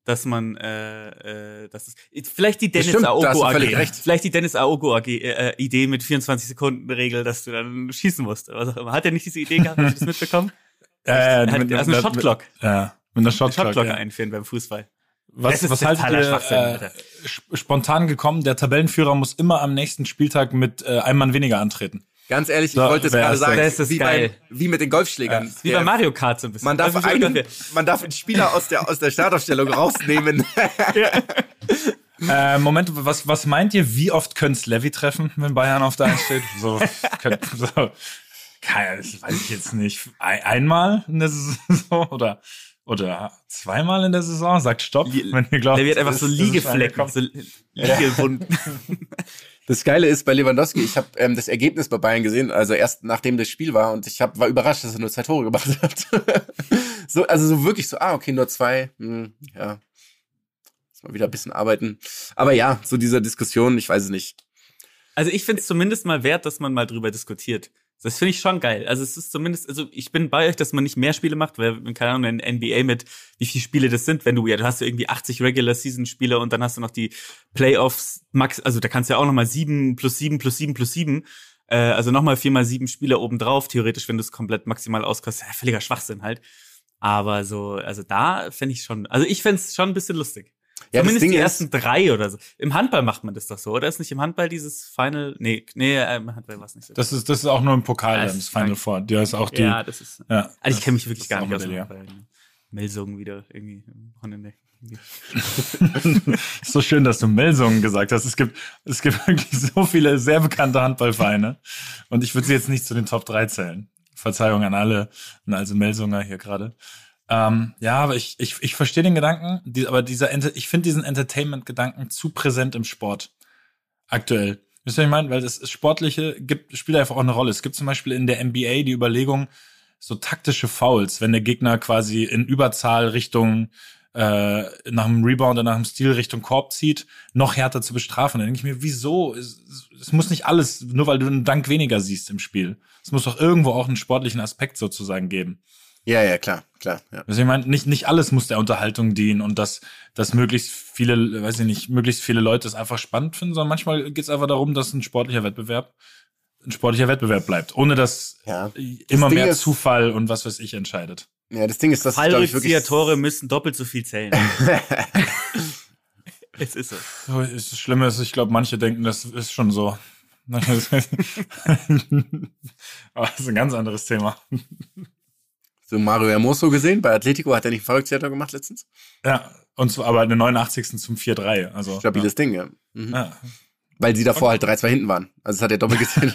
dass man, äh, äh, das ist vielleicht die Dennis Aogo AG, vielleicht die Dennis Aogo AG äh, Idee mit 24 Sekunden Regel, dass du dann schießen musst oder was auch immer. Hat er nicht diese Idee gehabt, hast du das mitbekommen? Äh, er hat, also eine Shotclock. Ja, mit einer Shotclock, Shotclock ja. einführen beim Fußball. Was, was haltet ihr äh, spontan gekommen? Der Tabellenführer muss immer am nächsten Spieltag mit äh, einem Mann weniger antreten. Ganz ehrlich, so, ich wollte es gerade sagen, das ist wie, geil. Bei, wie mit den Golfschlägern. Ja. Wie bei Mario Kart so ein bisschen. Man darf, einen, man darf einen Spieler aus der, aus der Startaufstellung rausnehmen. äh, Moment, was, was meint ihr, wie oft könnte Levy treffen, wenn Bayern auf der 1 steht? So, könnt, so. Keine, das weiß ich jetzt nicht. Ein, einmal in der Saison oder, oder zweimal in der Saison? Sagt Stopp, wenn ihr glaubt. Der wird einfach so Liegeflecken, so Liegewunden. Das Geile ist bei Lewandowski, ich habe ähm, das Ergebnis bei Bayern gesehen, also erst nachdem das Spiel war und ich hab, war überrascht, dass er nur zwei Tore gemacht hat. so, also so wirklich so, ah, okay, nur zwei, hm, ja. Muss mal wieder ein bisschen arbeiten. Aber ja, so dieser Diskussion, ich weiß es nicht. Also ich finde es zumindest mal wert, dass man mal drüber diskutiert. Das finde ich schon geil. Also es ist zumindest, also ich bin bei euch, dass man nicht mehr Spiele macht, weil, keine Ahnung, in NBA mit wie viele Spiele das sind, wenn du, ja, du hast ja irgendwie 80 Regular Season Spiele und dann hast du noch die Playoffs Max, also da kannst du ja auch nochmal sieben plus sieben plus sieben plus sieben, äh, also nochmal vier mal sieben Spiele obendrauf, theoretisch, wenn du es komplett maximal auskostest. Ja, völliger Schwachsinn halt. Aber so, also da fände ich schon, also ich fände es schon ein bisschen lustig. Ja, Zumindest die ersten drei oder so. Im Handball macht man das doch so, oder? Ist nicht im Handball dieses Final? Nee, nee, äh, im Handball war es nicht so. Das ist, das ist auch nur im Pokal, ja, das Final Four. Ja, ist auch die. Ja, das ist. Ja, also ich kenne mich wirklich gar nicht aus dem Handball. Melsungen wieder irgendwie Wochenende. so schön, dass du Melsungen gesagt hast. Es gibt, es gibt wirklich so viele sehr bekannte Handballvereine. Und ich würde sie jetzt nicht zu den Top 3 zählen. Verzeihung an alle, also Melsunger hier gerade. Ähm, ja, aber ich, ich, ich verstehe den Gedanken, die, aber dieser, ich finde diesen Entertainment-Gedanken zu präsent im Sport. Aktuell. Wisst ihr, was ich meine? Weil das Sportliche gibt, spielt einfach auch eine Rolle. Es gibt zum Beispiel in der NBA die Überlegung, so taktische Fouls, wenn der Gegner quasi in Überzahl Richtung äh, nach einem Rebound oder nach einem Stil Richtung Korb zieht, noch härter zu bestrafen. Dann denke ich mir, wieso? Es, es muss nicht alles, nur weil du einen Dank weniger siehst im Spiel. Es muss doch irgendwo auch einen sportlichen Aspekt sozusagen geben. Ja, ja, klar, klar. Ja. Also ich meine, nicht, nicht alles muss der Unterhaltung dienen und dass, dass möglichst viele, weiß ich nicht, möglichst viele Leute es einfach spannend finden, sondern manchmal geht es einfach darum, dass ein sportlicher Wettbewerb ein sportlicher Wettbewerb bleibt, ohne dass Ja. immer Ding mehr ist- Zufall und was weiß ich entscheidet. Ja, das Ding ist, dass wirklich Fallrückzieher-Tore müssen doppelt so viel zählen. es ist so. So, ist das Schlimme ist, ich glaube, manche denken, das ist schon so. Aber das ist ein ganz anderes Thema. So Mario Hermoso gesehen. Bei Atletico hat er nicht einen Verrücktheater gemacht letztens. Ja, und zwar aber eine 89. zum 4-3. Also, Stabiles Ding, ja. Mhm. ja. Weil sie davor halt 3-2 hinten waren. Also das hat er doppelt gesehen.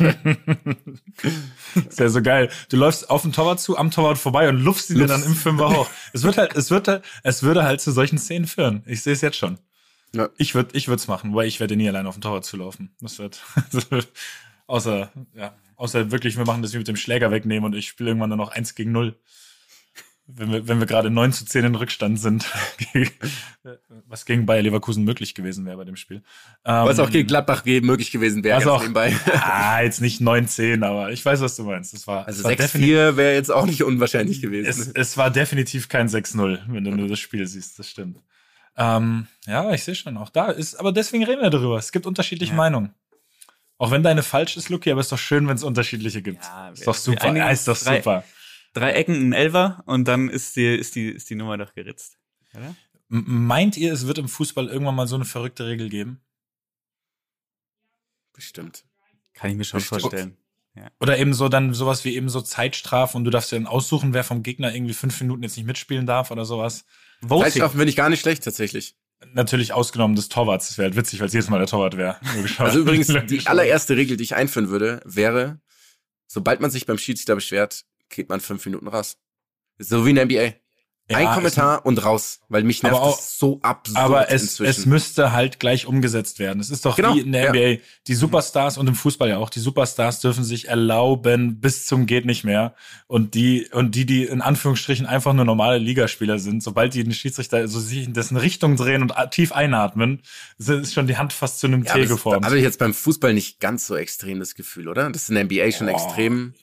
Ist ja so geil. Du läufst auf den Torwart zu, am Torwart vorbei und lupfst ihn dann im Fünfer hoch. Es wird halt, es wird halt, es würde halt zu solchen Szenen führen. Ich sehe es jetzt schon. Ja. Ich würde, ich würde es machen, weil ich werde nie allein auf den Torwart zulaufen. Das wird, das wird außer, ja, außer wirklich, wir machen das wie mit dem Schläger wegnehmen und ich spiele irgendwann nur noch eins gegen null. Wenn wir, wenn wir gerade 9 zu 10 in Rückstand sind, was gegen Bayer Leverkusen möglich gewesen wäre bei dem Spiel. Ähm, Was auch gegen Gladbach möglich gewesen wäre. Was auch- nebenbei. Ah, jetzt nicht 9-10, aber ich weiß, was du meinst. Das war, Also es war definitiv- 6-4 wäre jetzt auch nicht unwahrscheinlich es, gewesen. es war definitiv kein 6-0, wenn du nur das Spiel siehst, das stimmt. Ähm, ja, ich sehe schon auch da. Ist, aber deswegen reden wir darüber. Es gibt unterschiedliche Ja. Meinungen. Auch wenn deine falsch ist, Lucky, aber ist doch schön, wenn es unterschiedliche gibt. Ja, ist doch super. Ja, ist doch drei- super. Drei Ecken, ein Elfer und dann ist die, ist die, ist die Nummer doch geritzt. Oder? Meint ihr, es wird im Fußball irgendwann mal so eine verrückte Regel geben? Bestimmt. Kann ich mir schon Bestimmt. vorstellen. Oder eben so dann sowas wie eben so Zeitstrafen und du darfst dir dann aussuchen, wer vom Gegner irgendwie fünf Minuten jetzt nicht mitspielen darf oder sowas. Voting. Zeitstrafen finde ich gar nicht schlecht, tatsächlich. Natürlich ausgenommen des Torwarts. Das wäre halt witzig, weil es jedes Mal der Torwart wäre. Also übrigens, die allererste Regel, die ich einführen würde, wäre, sobald man sich beim Schiedsrichter beschwert, geht man fünf Minuten raus. So wie in der NBA. Ja, Ein es- Kommentar und raus, weil mich nervt auch- das so absurd Aber es, inzwischen. es müsste halt gleich umgesetzt werden. Es ist doch Genau, wie in der ja. NBA. Die Superstars und im Fußball ja auch. Die Superstars dürfen sich erlauben bis zum geht nicht mehr. Und die, und die, die in Anführungsstrichen einfach nur normale Ligaspieler sind, sobald die den Schiedsrichter so sich in dessen Richtung drehen und tief einatmen, ist schon die Hand fast zu einem ja, T geformt. habe ich jetzt beim Fußball nicht ganz so extrem das Gefühl, oder? Das ist in der NBA schon Boah. extrem.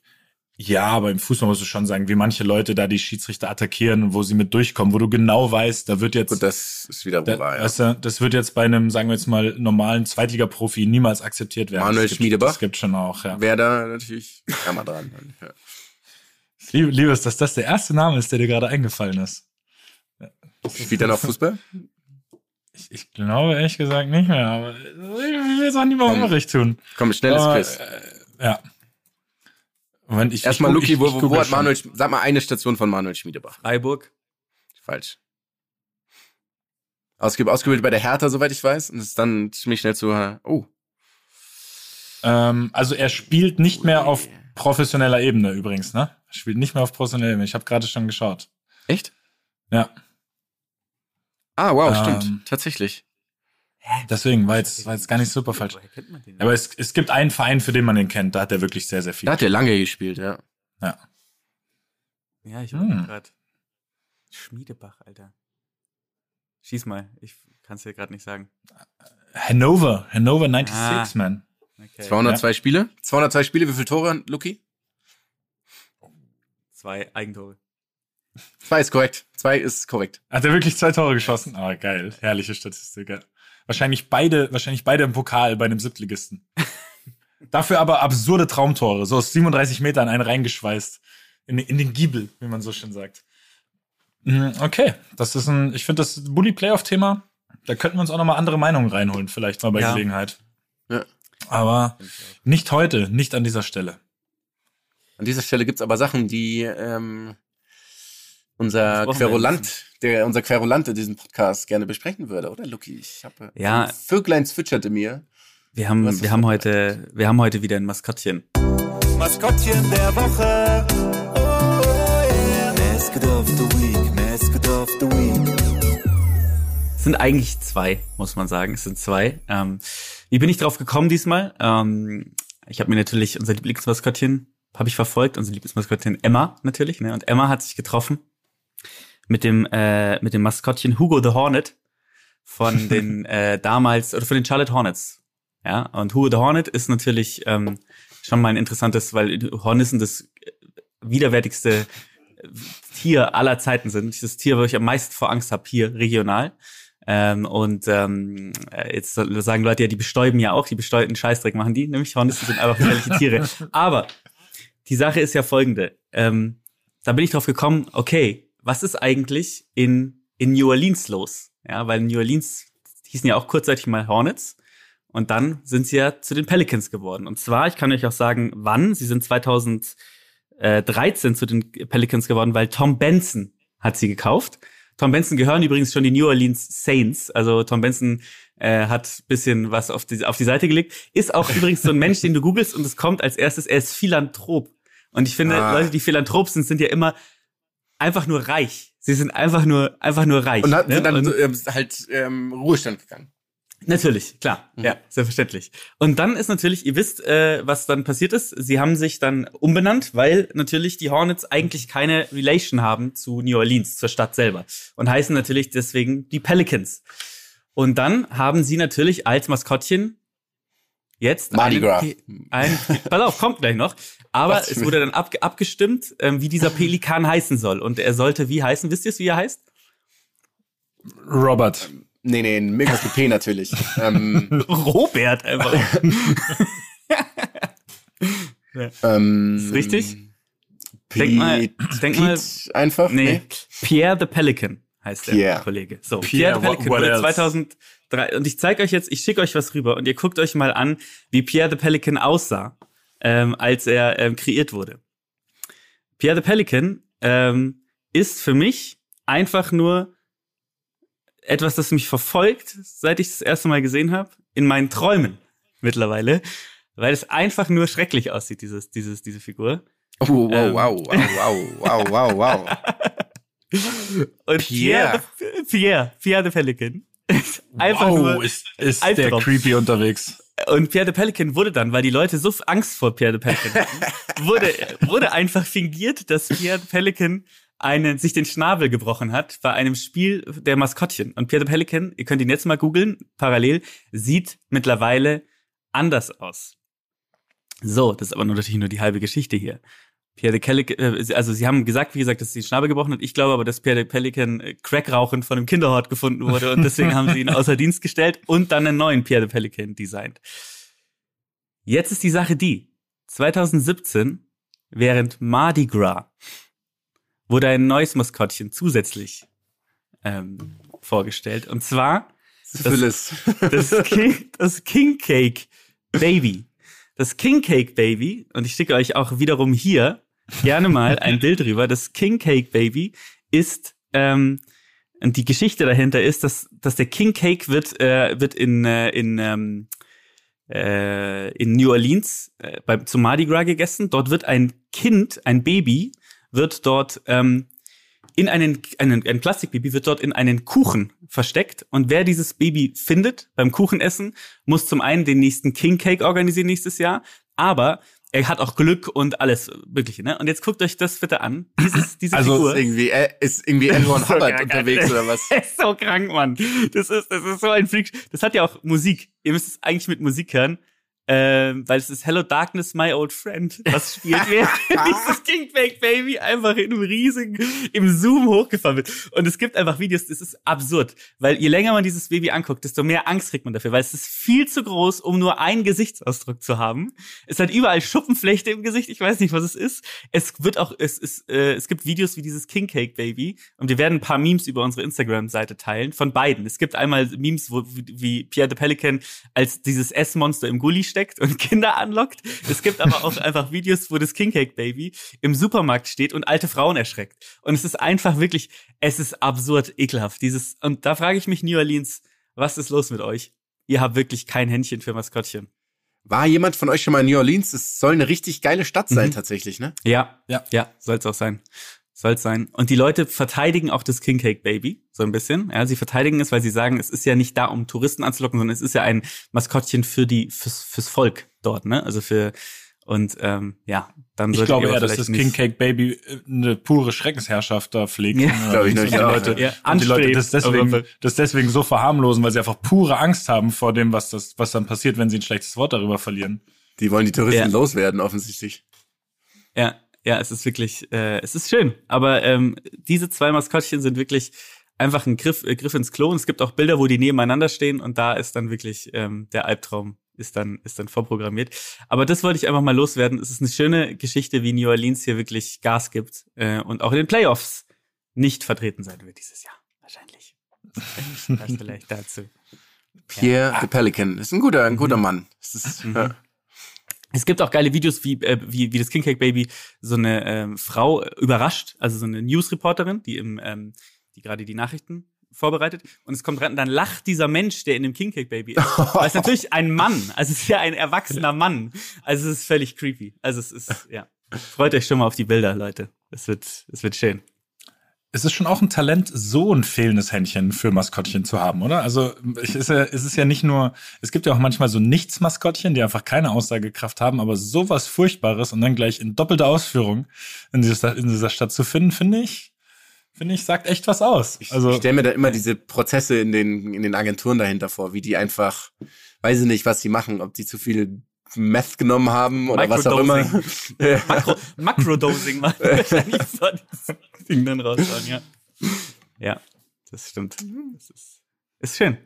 Ja, aber im Fußball musst du schon sagen, wie manche Leute da die Schiedsrichter attackieren und wo sie mit durchkommen, wo du genau weißt, da wird jetzt Gut, das ist wieder Da, wahr, ja. weißt du, das wird jetzt bei einem, sagen wir jetzt mal, normalen Zweitliga-Profi niemals akzeptiert werden. Manuel das gibt, Schmiedebach? Das gibt schon auch, ja. Wäre da natürlich immer dran. Ja. Ich liebe, liebe es, dass das der erste Name ist, der dir gerade eingefallen ist. Spielt er noch Fußball? Ich, ich glaube ehrlich gesagt nicht mehr, aber ich will es auch niemandem Komm. Unrecht tun. Komm, schnelles Aber, Quiz. äh, ja. Moment, ich, Erstmal, ich, Luki, ich, wo, ich wo, hat. Manuel, Sch- sag mal eine Station von Manuel Schmiedebach. Freiburg. Falsch. Ausge ausgebildet bei der Hertha, soweit ich weiß. Und ist dann ziemlich schnell zu, oh. Ähm, also er spielt nicht mehr auf professioneller Ebene übrigens, ne? Er spielt nicht mehr auf professioneller Ebene. Ich habe gerade schon geschaut. Echt? Ja, Ah, wow, Ähm, stimmt. Tatsächlich. Deswegen war jetzt, war jetzt gar nicht super falsch. Aber es, es gibt einen Verein, für den man den kennt. Da hat er wirklich sehr, sehr viel. Da hat er lange gespielt, ja. Ja. ja, ich Hm. hm. gerade. Schmiedebach, Alter. Schieß mal. Ich kann es dir gerade nicht sagen. Hannover, Hannover 96, Ah. man. Okay. 202 Spiele? 202 Spiele, wie viele Tore, Luki? Zwei Eigentore. Zwei ist korrekt. Zwei ist korrekt. Hat er wirklich zwei Tore geschossen? Ah, geil. Herrliche Statistik. Ja. Wahrscheinlich beide, wahrscheinlich beide im Pokal bei einem Siebtligisten. Dafür aber absurde Traumtore. So aus 37 Metern einen reingeschweißt. In, in den Giebel, wie man so schön sagt. Mhm, Okay, das ist ein, ich finde das Bully-Playoff-Thema. Da könnten wir uns auch nochmal andere Meinungen reinholen, vielleicht mal bei Ja. Gelegenheit. Ja. Aber nicht heute, nicht an dieser Stelle. An dieser Stelle gibt's aber Sachen, die ähm, unser Querulant, der unser Querulant in diesem Podcast gerne besprechen würde, oder Luki? Ich habe Ja. ein Vöglein zwitscherte mir. Wir haben, wir haben heute, wir haben heute wieder ein Maskottchen. Maskottchen der Woche. Oh yeah. Mascot of the Week, Mascot of the Week. Es sind eigentlich zwei, muss man sagen. Es sind zwei. Ähm, wie bin ich drauf gekommen diesmal? Ähm, ich habe mir natürlich unser Lieblingsmaskottchen, habe ich verfolgt, unser Lieblingsmaskottchen Emma natürlich. Ne? Und Emma hat sich getroffen mit dem äh, mit dem Maskottchen Hugo the Hornet von den äh, damals oder von den Charlotte Hornets. Ja, und Hugo the Hornet ist natürlich ähm, schon mal ein interessantes, weil Hornissen das äh, widerwärtigste Tier aller Zeiten sind. Das Tier, wo ich am meisten vor Angst habe, hier regional. Ähm, und ähm, äh, jetzt sagen Leute ja, die bestäuben ja auch, die bestäubten Scheißdreck machen die, nämlich Hornissen sind einfach gefährliche Tiere. Aber die Sache ist ja folgende. Ähm, da bin ich drauf gekommen, okay, was ist eigentlich in, in New Orleans los? Ja, weil New Orleans hießen ja auch kurzzeitig mal Hornets. Und dann sind sie ja zu den Pelicans geworden. Und zwar, ich kann euch auch sagen, wann. Sie sind 2013 zu den Pelicans geworden, weil Tom Benson hat sie gekauft. Tom Benson gehören übrigens schon die New Orleans Saints. Also Tom Benson äh, hat bisschen was auf die, auf die Seite gelegt. Ist auch übrigens so ein Mensch, den du googelst und es kommt als erstes, er ist Philanthrop. Und ich finde, ah. Leute, die Philanthrop sind, sind ja immer einfach nur reich. Sie sind einfach nur, einfach nur reich. Und hat, ne? sind dann und, äh, halt ähm, Ruhestand gegangen. Natürlich, klar, mhm. ja, selbstverständlich. Und dann ist natürlich, ihr wisst, äh, was dann passiert ist. Sie haben sich dann umbenannt, weil natürlich die Hornets eigentlich keine Relation haben zu New Orleans, zur Stadt selber. Und heißen natürlich deswegen die Pelicans. Und dann haben sie natürlich als Maskottchen jetzt Mardi Gras. Ein, pass auf, kommt gleich noch. Aber es wurde dann ab, abgestimmt, ähm, wie dieser Pelikan heißen soll. Und er sollte wie heißen? Wisst ihr, wie er heißt? Robert. Nee, nee, Mirkas P natürlich. ähm, Robert einfach. ähm, ist richtig? Pete, denk mal, denk mal, einfach. Nee, nee, Pierre the Pelican heißt der Pierre. Kollege. So, Pierre, Pierre the Pelican wurde 2003 und ich zeige euch jetzt, ich schicke euch was rüber und ihr guckt euch mal an, wie Pierre the Pelican aussah, ähm, als er ähm, kreiert wurde. Pierre the Pelican ähm, ist für mich einfach nur etwas, das mich verfolgt, seit ich das erste Mal gesehen habe, in meinen Träumen mittlerweile, weil es einfach nur schrecklich aussieht, dieses, dieses, diese Figur. Oh, wow, ähm. wow, wow, wow, wow, wow, Und Pierre. Pierre, Pierre, Pierre the Pelican. Einfach wow, nur ist, ist der creepy unterwegs. Und Pierre the Pelican wurde dann, weil die Leute so Angst vor Pierre the Pelican hatten, wurde, wurde einfach fingiert, dass Pierre the Pelican einen, sich den Schnabel gebrochen hat bei einem Spiel der Maskottchen. Und Pierre the Pelican, ihr könnt ihn jetzt mal googeln, parallel, sieht mittlerweile anders aus. So, das ist aber natürlich nur die halbe Geschichte hier. Pierre the Pelican, äh, also sie haben gesagt, wie gesagt, dass sie den Schnabel gebrochen hat. Ich glaube aber, dass Pierre the Pelican äh, Crack rauchend von einem Kinderhort gefunden wurde und deswegen haben sie ihn außer Dienst gestellt und dann einen neuen Pierre the Pelican designt. Jetzt ist die Sache die, 2017, während Mardi Gras wurde ein neues Maskottchen zusätzlich ähm, vorgestellt. Und zwar das, das, King, das King Cake Baby. Das King Cake Baby, und ich schicke euch auch wiederum hier gerne mal ein Bild rüber. Das King Cake Baby ist ähm, und die Geschichte dahinter ist, dass, dass der King Cake wird, äh, wird in, äh, in, ähm, äh, in New Orleans äh, beim, zum Mardi Gras gegessen. Dort wird ein Kind, ein Baby, wird dort ähm, in einen, einen ein Plastikbaby wird dort in einen Kuchen versteckt und wer dieses Baby findet beim Kuchenessen, muss zum einen den nächsten King Cake organisieren nächstes Jahr, aber er hat auch Glück und alles Mögliche, ne? Und jetzt guckt euch das bitte an. Dieses, diese also Figur. Ist irgendwie, äh, ist irgendwie Elron so Hubbard unterwegs oder was? ist so krank, Mann. Das ist, das ist so ein Freak. Das hat ja auch Musik. Ihr müsst es eigentlich mit Musik hören ähm, weil es ist Hello Darkness, my old friend, was spielt, während dieses Kingfake Baby einfach in einem riesigen, im Zoom hochgefahren wird. Und es gibt einfach Videos, das ist absurd, weil je länger man dieses Baby anguckt, desto mehr Angst kriegt man dafür, weil es ist viel zu groß, um nur einen Gesichtsausdruck zu haben. Es hat überall Schuppenflechte im Gesicht, ich weiß nicht, was es ist. Es wird auch, es ist, äh, es gibt Videos wie dieses King Cake Baby und wir werden ein paar Memes über unsere Instagram-Seite teilen, von beiden. Es gibt einmal Memes, wo, wie Pierre the Pelican als dieses S-Monster im Gully steckt versteckt und Kinder anlockt. Es gibt aber auch einfach Videos, wo das King Cake Baby im Supermarkt steht und alte Frauen erschreckt. Und es ist einfach wirklich, es ist absurd ekelhaft. Dieses, und da frage ich mich, New Orleans, was ist los mit euch? Ihr habt wirklich kein Händchen für Maskottchen. War jemand von euch schon mal in New Orleans? Es soll eine richtig geile Stadt sein, mhm. tatsächlich, ne? Ja, ja, ja, soll es auch sein soll es sein. Und die Leute verteidigen auch das King Cake Baby so ein bisschen. Ja, sie verteidigen es, weil sie sagen, es ist ja nicht da, um Touristen anzulocken, sondern es ist ja ein Maskottchen für die fürs, fürs Volk dort, ne? Also für und ähm, ja, dann ich glaube eher, dass das King Cake Baby äh, eine pure Schreckensherrschaft da pflegt. Ja, glaube ich nicht. Die Leute, ja, die Leute das deswegen, das deswegen so verharmlosen, weil sie einfach pure Angst haben vor dem, was das, was dann passiert, wenn sie ein schlechtes Wort darüber verlieren. Die wollen die Touristen ja. loswerden, offensichtlich. Ja, Ja, es ist wirklich, äh, es ist schön. Aber ähm, diese zwei Maskottchen sind wirklich einfach ein Griff, äh, Griff ins Klo. Und es gibt auch Bilder, wo die nebeneinander stehen und da ist dann wirklich ähm, der Albtraum ist dann ist dann vorprogrammiert. Aber das wollte ich einfach mal loswerden. Es ist eine schöne Geschichte, wie New Orleans hier wirklich Gas gibt äh, und auch in den Playoffs nicht vertreten sein wird dieses Jahr wahrscheinlich. Das vielleicht dazu. Pierre the Pelican ist ein guter, ein guter Mann. Es ist, ja. Es gibt auch geile Videos, wie, äh, wie, wie das King Cake Baby so eine ähm, Frau überrascht, also so eine News-Reporterin, die im, ähm, die gerade die Nachrichten vorbereitet und es kommt rein und dann lacht dieser Mensch, der in dem King Cake Baby ist. Weil es natürlich ein Mann, also es ist ja ein erwachsener Mann. Also es ist völlig creepy. Also es ist, ja. Freut euch schon mal auf die Bilder, Leute. Es wird, es wird schön. Es ist schon auch ein Talent, so ein fehlendes Händchen für Maskottchen zu haben, oder? Also es ist, ja, es ist ja nicht nur, es gibt ja auch manchmal so Nichts-Maskottchen, die einfach keine Aussagekraft haben, aber sowas Furchtbares und dann gleich in doppelter Ausführung in dieser, in dieser Stadt zu finden, finde ich, finde ich, sagt echt was aus. Also, ich stelle mir da immer diese Prozesse in den, in den Agenturen dahinter vor, wie die einfach, weiß ich nicht, was sie machen, ob die zu viel Meth genommen haben oder was auch immer. Makro, Makrodosing das Ding dann raushauen, ja. Ja, das stimmt. Das ist, ist schön.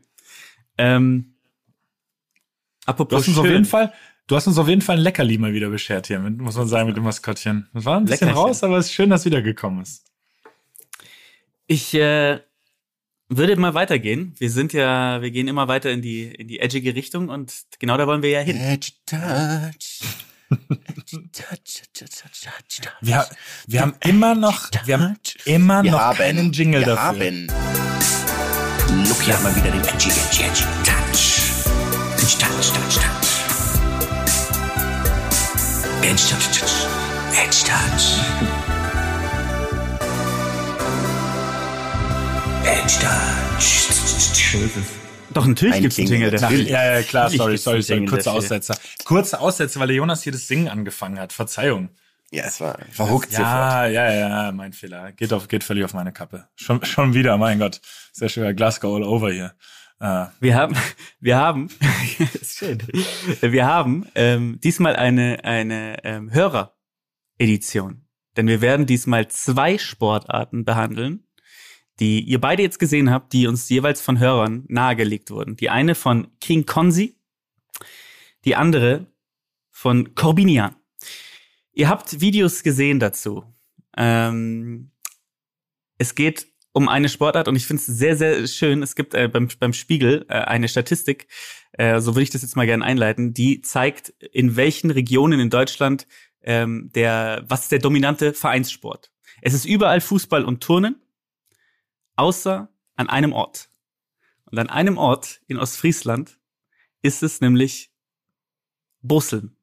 Ähm, du apropos hast uns auf schön. jeden Fall, du hast uns auf jeden Fall ein Leckerli mal wieder beschert hier, mit, muss man sagen, mit dem Maskottchen. Das war ein bisschen Leckerchen. raus, aber es ist schön, dass es wiedergekommen ist. Ich äh, würde mal weitergehen. Wir sind ja, wir gehen immer weiter in die in die edgige Richtung und genau da wollen wir ja hin. Edge touch. Edge touch, touch, touch, touch, touch. Wir, wir haben immer noch, wir haben immer Wir noch haben, keinen Jingle wir dafür. haben. Luki hat mal wieder den Edgy, Edgy, Edgy Touch. Touch, touch, touch, touch. Edge, touch, touch. Edge, touch. Doch natürlich Ein gibt's einen Jingle, dafür. Ja, ja, klar, sorry, sorry, sorry, kurzer dafür. Aussetzer. Kurzer Aussetzer, weil der Jonas hier das Singen angefangen hat. Verzeihung. Ja, es war verhuckt sofort. Ja, ja, ja, mein Fehler. Geht auf, geht völlig auf meine Kappe. Schon, schon wieder, mein Gott. Sehr schön, Glasgow all over hier. Äh, Wir haben, wir haben, ist schön. Wir haben ähm, diesmal eine eine ähm, Höreredition, denn wir werden diesmal zwei Sportarten behandeln, die ihr beide jetzt gesehen habt, die uns jeweils von Hörern nahegelegt wurden. Die eine von King Konzi, die andere von Corbinian. Ihr habt Videos gesehen dazu. Ähm, es geht um eine Sportart und ich finde es sehr, sehr schön. Es gibt äh, beim, beim Spiegel äh, eine Statistik, äh, so würde ich das jetzt mal gerne einleiten, die zeigt, in welchen Regionen in Deutschland ähm, der, was ist der dominante Vereinssport. Es ist überall Fußball und Turnen, außer an einem Ort. Und an einem Ort in Ostfriesland ist es nämlich Busseln.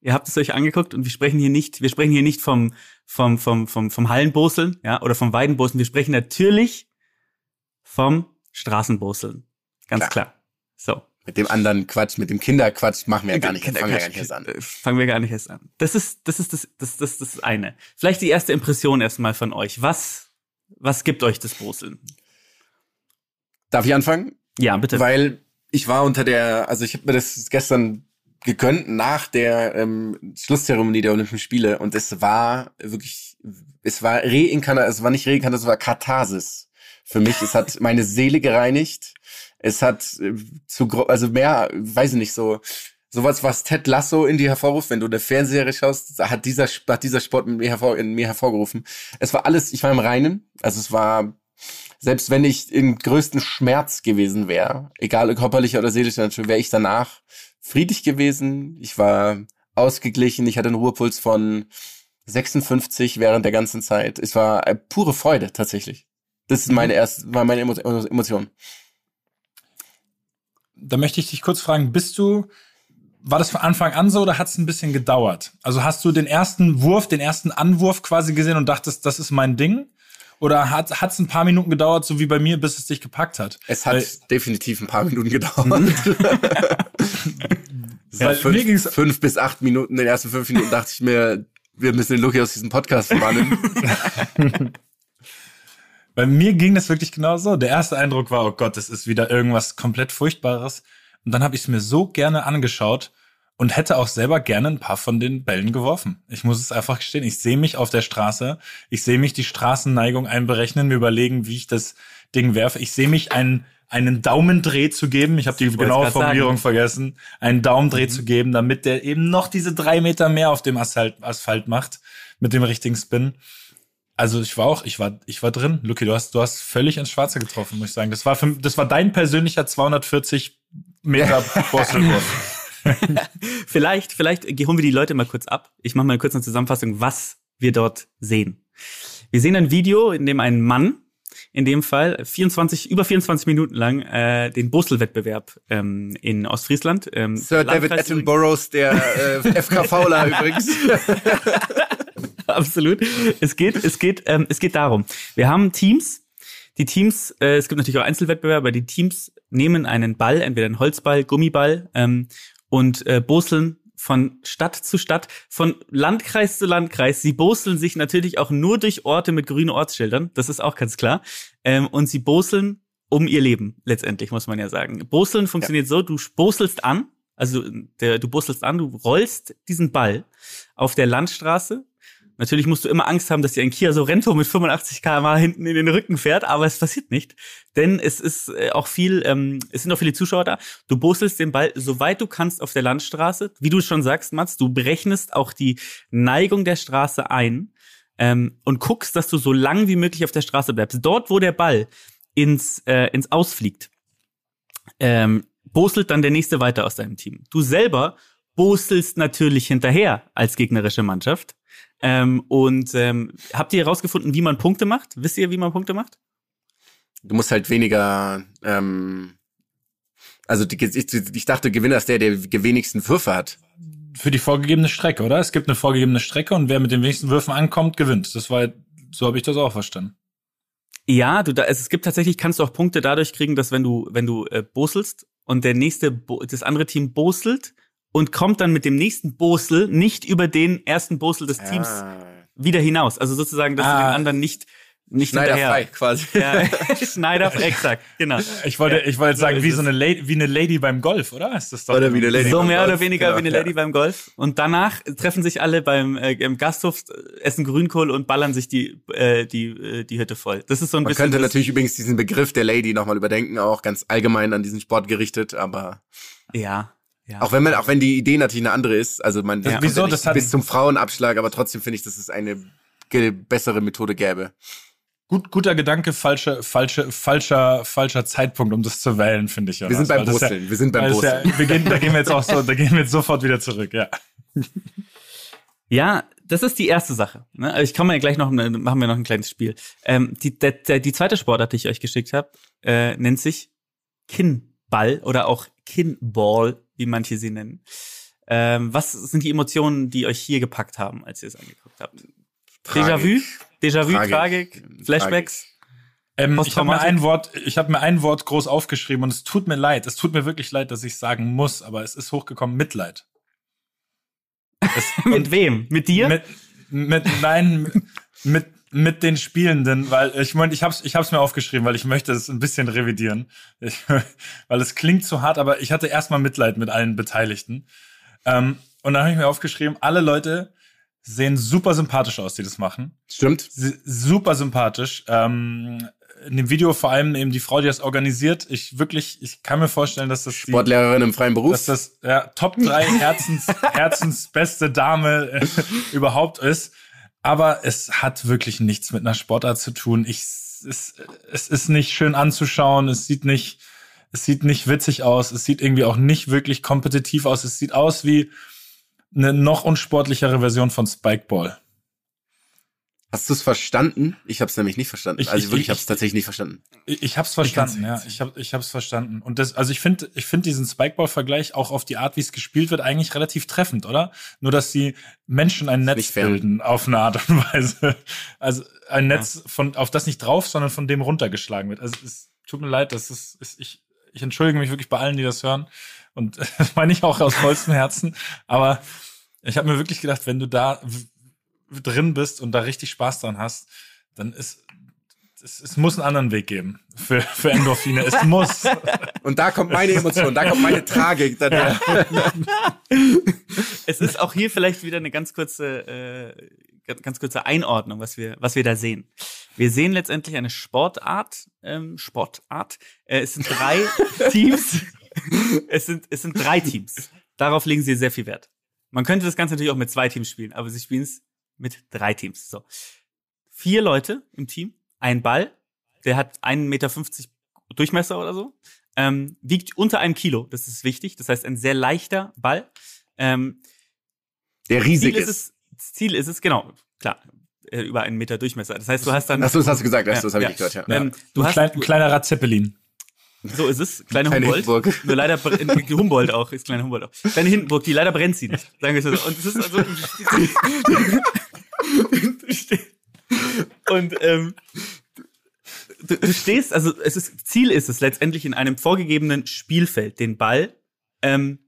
Ihr habt es euch angeguckt und wir sprechen hier nicht, wir sprechen hier nicht vom, vom, vom, vom, vom Hallenboseln, ja, oder vom Weidenboseln. Wir sprechen natürlich vom Straßenboseln. Ganz Klar. klar. So. Mit dem anderen Quatsch, mit dem Kinderquatsch machen wir ja gar nicht, fangen wir gar nicht erst an. äh, Fangen wir gar nicht erst an. Das ist, das ist das, das, das, das eine. Vielleicht die erste Impression erstmal von euch. Was, was gibt euch das Boseln? Darf ich anfangen? Ja, bitte. Weil ich war unter der, also ich habe mir das gestern gegönnt nach der ähm, Schlusszeremonie der Olympischen Spiele und es war wirklich, es war Reinkarnat, es war nicht Reinkarnat, es war Katharsis für mich. Es hat meine Seele gereinigt. Es hat äh, zu, also mehr, weiß ich nicht, so sowas, was Ted Lasso in dir hervorruft, wenn du eine Fernsehserie schaust, hat dieser, hat dieser Sport in mir, hervor, in mir hervorgerufen. Es war alles, ich war im Reinen, also es war selbst wenn ich im größten Schmerz gewesen wäre, egal ob körperlicher oder seelischer Natur, wäre ich danach friedlich gewesen. Ich war ausgeglichen. Ich hatte einen Ruhepuls von 56 während der ganzen Zeit. Es war äh, pure Freude tatsächlich. Das ist meine erste, war meine Emo Emotion. da möchte ich dich kurz fragen, bist du, war das von Anfang an so oder hat es ein bisschen gedauert? Also hast du den ersten Wurf, den ersten Anwurf quasi gesehen und dachtest, das ist mein Ding? Oder hat es ein paar Minuten gedauert, so wie bei mir, bis es dich gepackt hat? Es hat Weil- definitiv ein paar Minuten gedauert. Weil war fünf, fünf bis acht Minuten, in den ersten fünf Minuten dachte ich mir, wir müssen den Lucky aus diesem Podcast verbannen. Bei mir ging das wirklich genau so. Der erste Eindruck war, oh Gott, das ist wieder irgendwas komplett Furchtbares. Und dann habe ich es mir so gerne angeschaut und hätte auch selber gerne ein paar von den Bällen geworfen. Ich muss es einfach gestehen. Ich sehe mich auf der Straße, ich sehe mich die Straßenneigung einberechnen, mir überlegen, wie ich das Ding werfe. Ich sehe mich einen, einen Daumendreh zu geben. Ich habe die genaue Formulierung sagen. vergessen. Einen Daumendreh Mhm. zu geben, damit der eben noch diese drei Meter mehr auf dem Asphalt, Asphalt macht mit dem richtigen Spin. Also ich war auch, ich war, ich war drin. Luki, du hast, du hast völlig ins Schwarze getroffen, muss ich sagen. Das war, für, das war dein persönlicher 240 Meter Bostelwurf. Vielleicht, vielleicht holen wir die Leute mal kurz ab. Ich mache mal kurz eine Zusammenfassung, was wir dort sehen. Wir sehen ein Video, in dem ein Mann, in dem Fall 24, über 24 Minuten lang, äh, den Bostel-Wettbewerb ähm, in Ostfriesland. Ähm, Sir David Landkreis- Attenboroughs, der äh, FK Fowler übrigens. Absolut. Es geht, es geht, ähm, es geht darum. Wir haben Teams. Die Teams, äh, es gibt natürlich auch Einzelwettbewerbe, aber die Teams nehmen einen Ball, entweder einen Holzball, Gummiball, ähm, und äh, boseln von Stadt zu Stadt, von Landkreis zu Landkreis. Sie boseln sich natürlich auch nur durch Orte mit grünen Ortsschildern. Das ist auch ganz klar. Ähm, und sie boseln um ihr Leben, letztendlich, muss man ja sagen. Boseln funktioniert so, du boselst an, also der, du boselst an, du rollst diesen Ball auf der Landstraße. Natürlich musst du immer Angst haben, dass dir ein Kia Sorento mit 85 km hinten in den Rücken fährt, aber es passiert nicht. Denn es ist äh, auch viel, ähm, es sind auch viele Zuschauer da. Du boselst den Ball so weit du kannst auf der Landstraße. Wie du schon sagst, Mats, du berechnest auch die Neigung der Straße ein ähm, und guckst, dass du so lang wie möglich auf der Straße bleibst. Dort, wo der Ball ins, äh, ins Ausfliegt, ähm, boselt dann der nächste weiter aus deinem Team. Du selber boselst natürlich hinterher als gegnerische Mannschaft. Ähm, und ähm, habt ihr herausgefunden, wie man Punkte macht? Wisst ihr, wie man Punkte macht? Du musst halt weniger, ähm, also die, ich, ich dachte, Gewinner ist der, der die wenigsten Würfe hat. Für die vorgegebene Strecke, oder? Es gibt eine vorgegebene Strecke und wer mit den wenigsten Würfen ankommt, gewinnt. Das war, so habe ich das auch verstanden. Ja, du da, es, gibt tatsächlich, kannst du auch Punkte dadurch kriegen, dass wenn du, wenn du äh, boselst und der nächste, Bo das andere Team boselt und kommt dann mit dem nächsten Bosel nicht über den ersten Bosel des Teams Ah. wieder hinaus. Also sozusagen, dass du Ah. den anderen nicht, nicht Schneiderfrei hinterher. quasi. Ja, Schneider, exakt, genau. Ich wollte, ich wollte jetzt sagen, So wie so eine Lady, wie eine Lady beim Golf, oder? Ist das doch Oder wie eine Lady. So mehr Golf. oder weniger Genau, wie eine ja. Lady beim Golf. Und danach treffen sich alle beim äh, im Gasthof, essen Grünkohl und ballern sich die äh, die äh, die Hütte voll. Das ist so ein Man bisschen. könnte das- natürlich übrigens diesen Begriff der Lady nochmal überdenken, auch ganz allgemein an diesen Sport gerichtet, aber ja, ja. auch wenn man, auch wenn die Idee natürlich eine andere ist, also man Ja. kommt Wieso? Das hat- bis zum Frauenabschlag, aber trotzdem finde ich, dass es eine bessere Methode gäbe. Gut, guter Gedanke, falsche, falsche, falscher, falscher Zeitpunkt, um das zu wählen, finde ich. Wir sind beim Weil das Brusteln, wir sind beim das Brusteln. Ja, wir gehen, da gehen wir jetzt auch so, da gehen wir jetzt sofort wieder zurück, ja. Ja, das ist die erste Sache. Ne? Also ich komme ja gleich noch, eine- machen wir noch ein kleines Spiel. Ähm, die, der, der, die zweite Sportart, die ich euch geschickt habe, äh, nennt sich Kinnball oder auch Kinnball, wie manche sie nennen. Ähm, was sind die Emotionen, die euch hier gepackt haben, als ihr es angeguckt habt? Déjà-vu? Déjà-vu, Tragik. Tragik, Flashbacks? Ähm, ich habe mir ein Wort, ich habe mir ein Wort groß aufgeschrieben und es tut mir leid. Es tut mir wirklich leid, dass ich sagen muss, aber es ist hochgekommen Mitleid. Es, Mit wem? Mit dir? Mit, mit nein, mit mit den Spielenden, weil ich meine, ich hab's, ich hab's mir aufgeschrieben, weil ich möchte es ein bisschen revidieren, ich, weil es klingt zu hart, aber ich hatte erstmal Mitleid mit allen Beteiligten. Ähm, und dann habe ich mir aufgeschrieben, alle Leute sehen super sympathisch aus, die das machen. Stimmt. S- Super sympathisch. Ähm, in dem Video vor allem eben die Frau, die das organisiert. Ich wirklich, ich kann mir vorstellen, dass das die, Sportlehrerin im freien Beruf. dass das ja, Top 3 Herzens, Herzensbeste Dame äh, überhaupt ist. Aber es hat wirklich nichts mit einer Sportart zu tun. Ich, es, es ist nicht schön anzuschauen. Es sieht nicht, es sieht nicht witzig aus. Es sieht irgendwie auch nicht wirklich kompetitiv aus. Es sieht aus wie eine noch unsportlichere Version von Spikeball. Hast du es verstanden? Ich habe es nämlich nicht verstanden. Ich- also ich- wirklich, ich ich- habe es tatsächlich nicht verstanden. Ich, ich hab's kann's verstanden, ja. Ich hab, ich hab's verstanden. Und das, also ich finde, ich finde diesen Spikeball-Vergleich auch auf die Art, wie es gespielt wird, eigentlich relativ treffend, oder? Nur, dass die Menschen ein Netz bilden auf eine Art und Weise. Also ein Netz von, auf das nicht drauf, sondern von dem runtergeschlagen wird. Also es tut mir leid, das ist, ist ich, ich entschuldige mich wirklich bei allen, die das hören. Und das meine ich auch aus vollstem Herzen. Aber ich habe mir wirklich gedacht, wenn du da drin bist und da richtig Spaß dran hast, dann ist es, es muss einen anderen Weg geben für, für Endorphine. Es muss. Und da kommt meine Emotion, da kommt meine Tragik. Da. Es ist auch hier vielleicht wieder eine ganz kurze, äh, ganz- ganz kurze Einordnung, was wir, was wir da sehen. Wir sehen letztendlich eine Sportart, ähm, Sportart. Äh, es sind drei Teams. Es sind, es sind drei Teams. Darauf legen sie sehr viel Wert. Man könnte das Ganze natürlich auch mit zwei Teams spielen, aber sie spielen es mit drei Teams. So. Vier Leute im Team, ein Ball, der hat 1,50 Meter Durchmesser oder so, ähm, wiegt unter einem Kilo, das ist wichtig, das heißt ein sehr leichter Ball. Ähm, Der riesig Ziel ist ist. es, Ziel ist es, genau, klar, äh, über einen Meter Durchmesser. Das heißt, du hast dann. Achso, das hast du gesagt, das, Ja, das habe ja. ich gehört, ja. Ähm, du ein, hast, klein, ein kleiner Radzeppelin. so ist es, kleine, Kleine Humboldt. Hindenburg. Nur leider, Humboldt auch, ist kleine Humboldt auch. Kleine Hindenburg, die leider brennt sie nicht. Sagen wir so. Und es ist also, und, ähm, du, du stehst, also es ist, Ziel ist es letztendlich in einem vorgegebenen Spielfeld, den Ball, ähm,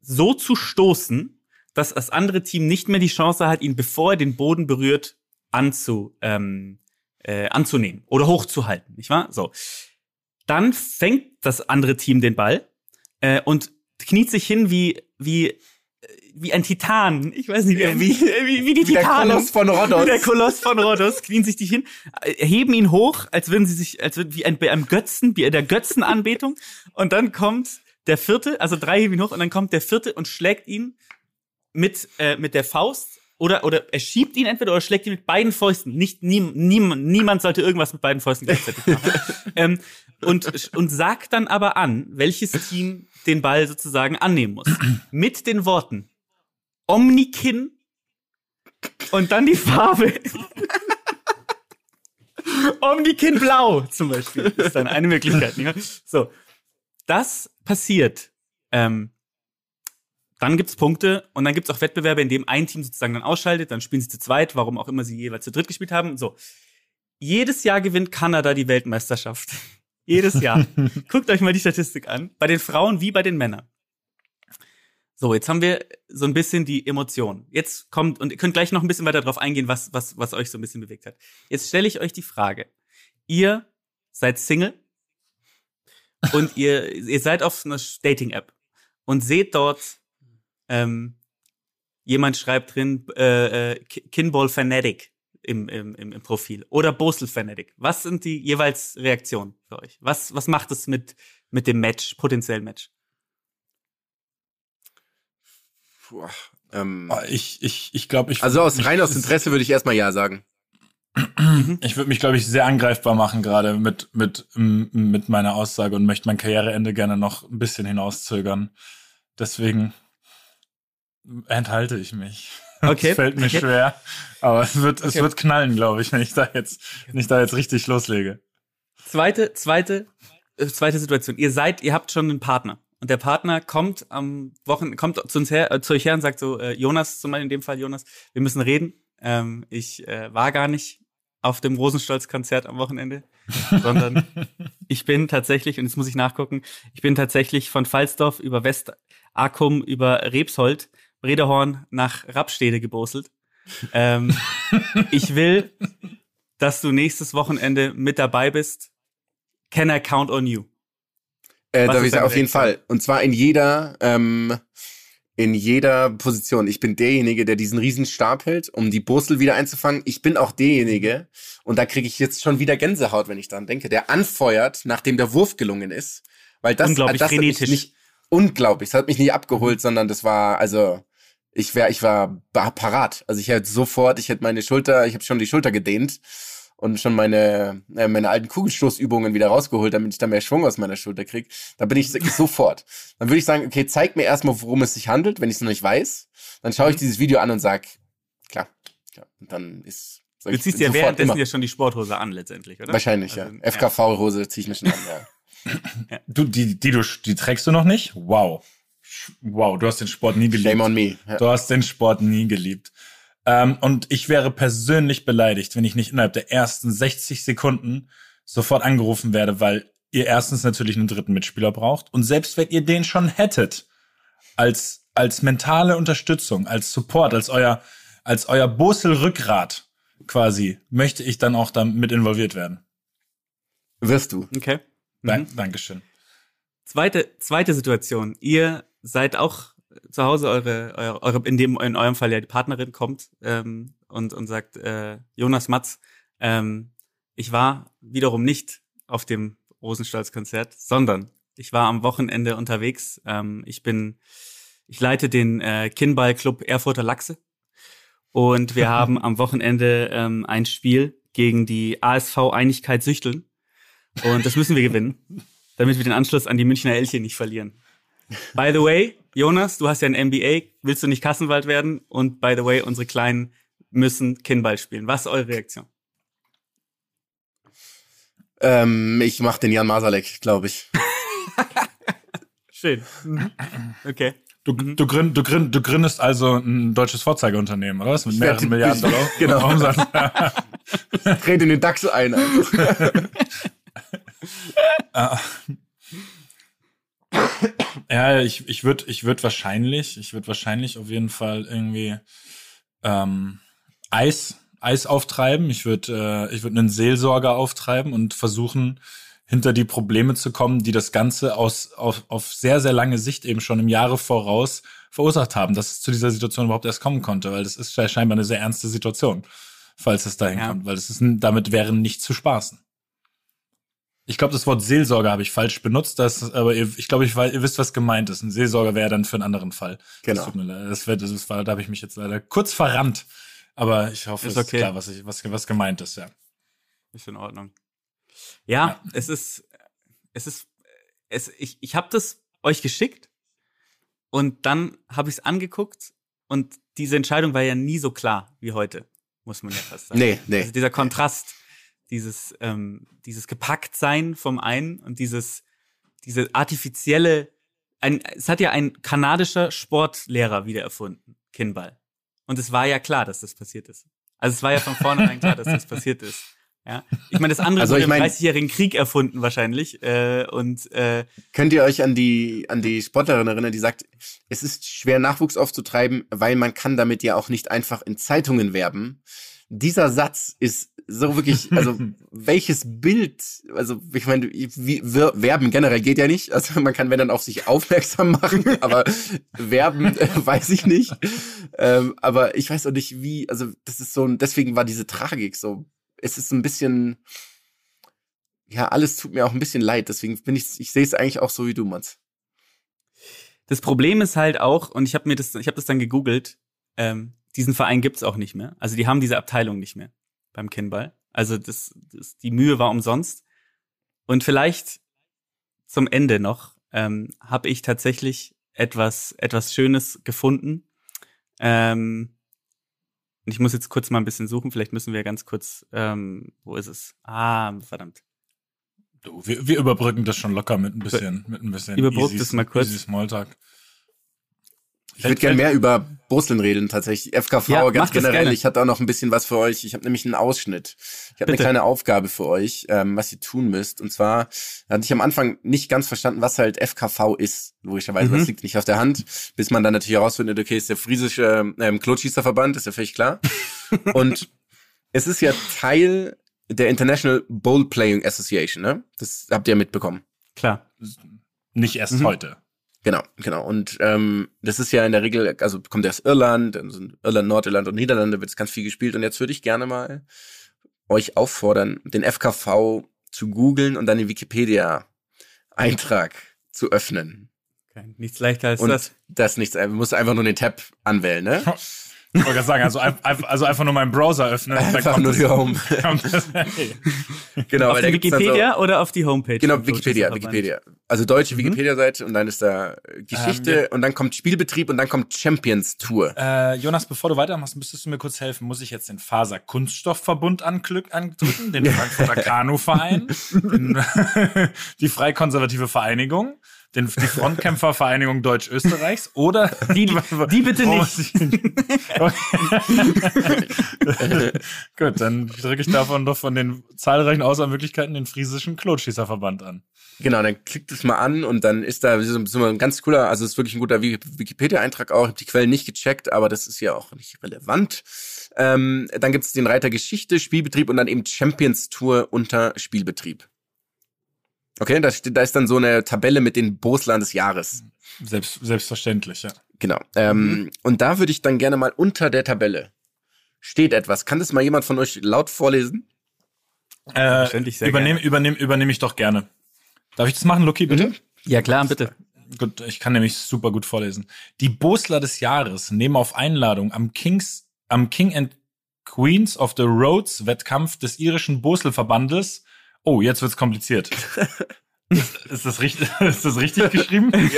so zu stoßen, dass das andere Team nicht mehr die Chance hat, ihn bevor er den Boden berührt, anzu, ähm, äh, anzunehmen oder hochzuhalten, nicht wahr? So. Dann fängt das andere Team den Ball äh, und kniet sich hin wie wie wie ein Titan. Ich weiß nicht, wie wie, wie, wie die Wie der Titanen. Koloss von Rhodos. Wie der Koloss von Rhodos knien sich die hin, heben ihn hoch, als würden sie sich, als würden wie ein, bei einem Götzen, wie der Götzenanbetung. Und dann kommt der vierte, also drei heben ihn hoch, und dann kommt der vierte und schlägt ihn mit, äh, mit der Faust oder, oder er schiebt ihn entweder oder schlägt ihn mit beiden Fäusten. Nicht, nie, niemand, niemand sollte irgendwas mit beiden Fäusten gleichzeitig machen. ähm, und, und sagt dann aber an, welches Team den Ball sozusagen annehmen muss. Mit den Worten Omnikin und dann die Farbe. Omnikin Blau zum Beispiel ist dann eine Möglichkeit. So, das passiert. Ähm, dann gibt's Punkte und dann gibt's auch Wettbewerbe, in dem ein Team sozusagen dann ausschaltet, dann spielen sie zu zweit, warum auch immer sie jeweils zu dritt gespielt haben. So. Jedes Jahr gewinnt Kanada die Weltmeisterschaft. Jedes Jahr. Guckt euch mal die Statistik an. Bei den Frauen wie bei den Männern. So, jetzt haben wir so ein bisschen die Emotion. Jetzt kommt, und ihr könnt gleich noch ein bisschen weiter drauf eingehen, was, was, was euch so ein bisschen bewegt hat. Jetzt stelle ich euch die Frage. Ihr seid Single und ihr, ihr seid auf einer Dating-App und seht dort, ähm, jemand schreibt drin, äh, äh, Ki- Kinball Fanatic im, im, im, Profil oder Bosel Fanatic. Was sind die jeweils Reaktionen für euch? Was, was macht es mit, mit dem Match, potenziellen Match? Puh, ähm, Oh, Ich, ich, ich glaube, ich, also aus rein aus Interesse würde ich erstmal ja sagen. ich würde mich, glaube ich, sehr angreifbar machen, gerade mit, mit, mit meiner Aussage und möchte mein Karriereende gerne noch ein bisschen hinauszögern. Deswegen enthalte ich mich. Okay. Es fällt mir Okay. schwer. Aber es wird, es Okay. wird knallen, glaube ich, wenn ich da jetzt, wenn ich da jetzt richtig loslege. Zweite, zweite, äh, zweite Situation. Ihr seid, ihr habt schon einen Partner. Und der Partner kommt am Wochen, kommt zu uns her, äh, zu euch her und sagt so, äh, Jonas, zum Beispiel in dem Fall Jonas, wir müssen reden. Ähm, ich äh, war gar nicht auf dem Rosenstolz-Konzert am Wochenende, sondern ich bin tatsächlich, und jetzt muss ich nachgucken, ich bin tatsächlich von Falsdorf über West-Akum über Rebsold, Bredehorn nach Rappstede gebosselt. Ähm, ich will, dass du nächstes Wochenende mit dabei bist. Can I count on you? Äh, darf ich sagen, auf jeden? Fall. Und zwar in jeder, ähm, in jeder Position. Ich bin derjenige, der diesen riesen Stab hält, um die Burstel wieder einzufangen. Ich bin auch derjenige, und da kriege ich jetzt schon wieder Gänsehaut, wenn ich dran denke, der anfeuert, nachdem der Wurf gelungen ist. Weil das, Unglaublich das hat mich nicht, unglaublich, das hat mich nicht abgeholt, sondern das war, also, ich wär, ich war parat. Also ich hätte sofort, ich hätte meine Schulter, ich habe schon die Schulter gedehnt und schon meine, äh, meine alten Kugelstoßübungen wieder rausgeholt, damit ich da mehr Schwung aus meiner Schulter krieg. Da bin ich sofort. Dann würde ich sagen, okay, zeig mir erstmal, worum es sich handelt, wenn ich es noch nicht weiß. Dann schaue ich dieses Video an und sag, klar, klar. Und dann ist sag Du ziehst ja währenddessen immer. ja schon die Sporthose an, letztendlich, oder? Wahrscheinlich, Also, ja. FKV-Hose ziehe ich mir schon an, ja. Du, die, die du, die trägst du noch nicht? Wow. Wow, du hast den Sport nie geliebt. Shame on me. Ja. Du hast den Sport nie geliebt. Ähm, und ich wäre persönlich beleidigt, wenn ich nicht innerhalb der ersten 60 Sekunden sofort angerufen werde, weil ihr erstens natürlich einen dritten Mitspieler braucht und selbst wenn ihr den schon hättet, als, als mentale Unterstützung, als Support, als euer, als euer Bosel-Rückgrat, quasi, möchte ich dann auch damit involviert werden. Wirst du. Okay. Dank, Dankeschön. Zweite, zweite Situation. Ihr seid auch zu Hause, eure, eure, eure, in dem, in eurem Fall ja die Partnerin kommt ähm, und, und sagt, äh, Jonas Matz, ähm, ich war wiederum nicht auf dem Rosenstolz-Konzert, sondern ich war am Wochenende unterwegs. Ähm, ich bin, ich leite den äh, Kinnball-Club Erfurter Lachse und wir haben am Wochenende ähm, ein Spiel gegen die ASV Einigkeit Süchteln und das müssen wir gewinnen, damit wir den Anschluss an die Münchner Elche nicht verlieren. By the way, Jonas, du hast ja ein MBA, willst du nicht Kassenwald werden? Und by the way, unsere Kleinen müssen Kinnball spielen. Was ist eure Reaktion? Ähm, ich mach den Jan Masalek, glaube ich. Schön. Okay. Du, du, gründ, du, gründ, du gründest also ein deutsches Vorzeigeunternehmen, oder was? Mit mehreren Milliarden Dollar. Genau. Umsatz. Trete in den DAX ein. Ja, ich, ich würde ich würd wahrscheinlich, ich würde wahrscheinlich auf jeden Fall irgendwie ähm, Eis, Eis auftreiben. Ich würde äh, ich würde einen Seelsorger auftreiben und versuchen, hinter die Probleme zu kommen, die das Ganze aus, auf, auf sehr, sehr lange Sicht eben schon im Jahre voraus verursacht haben, dass es zu dieser Situation überhaupt erst kommen konnte, weil das ist ja scheinbar eine sehr ernste Situation, falls es dahin Ja. kommt, weil es ist, damit wären nicht zu spaßen. Ich glaube, das Wort Seelsorger habe ich falsch benutzt, das, aber ihr, ich glaube, ich, ihr wisst, was gemeint ist. Ein Seelsorger wäre dann für einen anderen Fall. Genau. Das tut mir leid. Das, wird, das war, da habe ich mich jetzt leider kurz verrannt. Aber ich hoffe, Ist es ist okay. klar, was, ich, was, was gemeint ist, ja. Ist in Ordnung. Ja, es ist, es ist, es, ich, ich habe das euch geschickt und dann habe ich es angeguckt und diese Entscheidung war ja nie so klar wie heute, muss man ja fast sagen. Nee, nee. Also dieser Kontrast, dieses, ähm, dieses Gepacktsein vom einen und dieses, diese artifizielle, ein, es hat ja ein kanadischer Sportlehrer wieder erfunden, Kinnball. Und es war ja klar, dass das passiert ist. Also es war ja von vornherein klar, dass das passiert ist. Ja, ich meine, das andere Also wurde ich im mein- 30-jährigen Krieg erfunden wahrscheinlich. Äh, und äh, Könnt ihr euch an die, an die Sportlerin erinnern, die sagt, es ist schwer Nachwuchs aufzutreiben, weil man kann damit ja auch nicht einfach in Zeitungen werben. Dieser Satz ist so wirklich, also welches Bild, also ich meine, wie, werben generell geht ja nicht, also man kann wenn dann auf sich aufmerksam machen, aber werben äh, weiß ich nicht. Ähm, aber ich weiß auch nicht wie, also das ist so, ein- deswegen war diese Tragik so, es ist ein bisschen, ja, alles tut mir auch ein bisschen leid, deswegen bin ich, ich sehe es eigentlich auch so wie du, Mats. das Problem ist halt auch, und ich habe mir das, ich habe das dann gegoogelt, ähm, diesen Verein gibt's auch nicht mehr. Also die haben diese Abteilung nicht mehr beim Kinnball. Also das, das, die Mühe war umsonst. Und vielleicht zum Ende noch ähm, habe ich tatsächlich etwas, etwas Schönes gefunden. Ähm, und ich muss jetzt kurz mal ein bisschen suchen. Vielleicht müssen wir ganz kurz, ähm, wo ist es? Ah, verdammt. Du, wir, wir überbrücken das schon locker mit ein bisschen, mit ein bisschen Überbrückt es mal kurz. easy Smalltalk. Ich würde gerne mehr über Brusseln reden, tatsächlich. FKV Ja, ganz generell. Ich hatte auch noch ein bisschen was für euch. Ich habe nämlich einen Ausschnitt. Ich habe eine kleine Aufgabe für euch, ähm, was ihr tun müsst. Und zwar hatte ich am Anfang nicht ganz verstanden, was halt FKV ist. Logischerweise, Mhm. das liegt nicht auf der Hand. Bis man dann natürlich herausfindet, okay, ist der friesische ähm, Klotschießerverband, ist ja völlig klar. Und es ist ja Teil der International Bowl Playing Association, ne? Das habt ihr mitbekommen. Klar. Nicht erst Mhm. heute. Genau, genau. Und ähm, das ist ja in der Regel, also kommt aus Irland, dann sind Irland, Nordirland und Niederlande wird es ganz viel gespielt. Und jetzt würde ich gerne mal euch auffordern, den FKV zu googeln und dann den Wikipedia-Eintrag zu öffnen. Okay. Nichts leichter als Und das. das nichts, man muss einfach nur den Tab anwählen, ne? Ich wollte gerade sagen, also, also einfach nur meinen Browser öffnen. und dann Einfach nur die Home. Genau, Auf die dann so- Wikipedia oder auf die Homepage? Genau, Wikipedia? Wikipedia. Also deutsche Mhm. Wikipedia-Seite und dann ist da äh, Geschichte Ähm, ja. und dann kommt Spielbetrieb und dann kommt Champions Tour. Äh, Jonas, bevor du weitermachst, müsstest du mir kurz helfen. Muss ich jetzt den Faser Kunststoffverbund andrücken, den Frankfurter Kanuverein, die Freikonservative Vereinigung, den, die Frontkämpfervereinigung Deutsch-Österreichs oder Die, die bitte nicht. Gut, dann drücke ich davon doch von den zahlreichen Auswahlmöglichkeiten den friesischen Klotschießerverband an. Genau, dann klickt es mal an und dann ist da so, so ein ganz cooler, also es ist wirklich ein guter Wiki- Wikipedia-Eintrag auch. Ich habe die Quellen nicht gecheckt, aber das ist ja auch nicht relevant. Ähm, dann gibt es den Reiter Geschichte, Spielbetrieb und dann eben Champions Tour unter Spielbetrieb. Okay, da, steht, da ist dann so eine Tabelle mit den Boslern des Jahres. Selbst, selbstverständlich, ja. Genau. Ähm, Und da würde ich dann gerne mal unter der Tabelle steht etwas. Kann das mal jemand von euch laut vorlesen? Äh, Selbstverständlich, sehr übernehme, gerne. übernehme, ich doch gerne. Darf ich das machen, Lucky, bitte? Ja, klar, bitte. Gut, ich kann nämlich super gut vorlesen. Die Bosler des Jahres nehmen auf Einladung am Kings, am King and Queens of the Roads Wettkampf des irischen Bosel-Verbandes. Oh, jetzt wird's kompliziert. ist, ist, das richtig, ist das richtig geschrieben?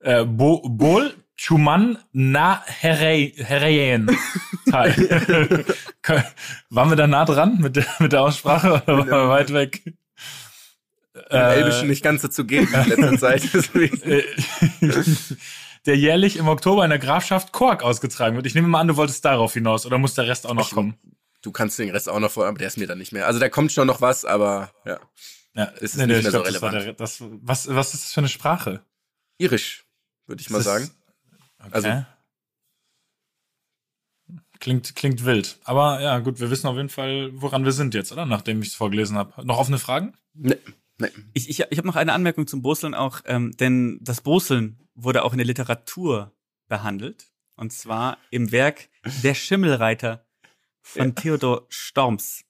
äh, Bo, Bol Chuman na teil. Waren wir da nah dran mit der, mit der Aussprache oder waren wir weit weg? Im Elbischen nicht ganz dazu geht in letzter Zeit. Äh, der jährlich im Oktober in der Grafschaft Kork ausgetragen wird. Ich nehme mal an, du wolltest darauf hinaus oder muss der Rest auch noch Ich- kommen? Du kannst den Rest auch noch vor, aber der ist mir dann nicht mehr. Also da kommt schon noch was, aber ja. Ja, ist nicht mehr so glaub, das relevant. Der, das, was, was ist das für eine Sprache? Irisch, würde ich mal Ist das- sagen. Okay. Also- klingt, klingt wild. Aber ja, gut, wir wissen auf jeden Fall, woran wir sind jetzt, oder? Nachdem ich es vorgelesen habe. Noch offene Fragen? Ne, ne. Ich, ich, ich habe noch eine Anmerkung zum Boseln auch, ähm, denn das Boseln wurde auch in der Literatur behandelt. Und zwar im Werk Der Schimmelreiter von Theodor Storms.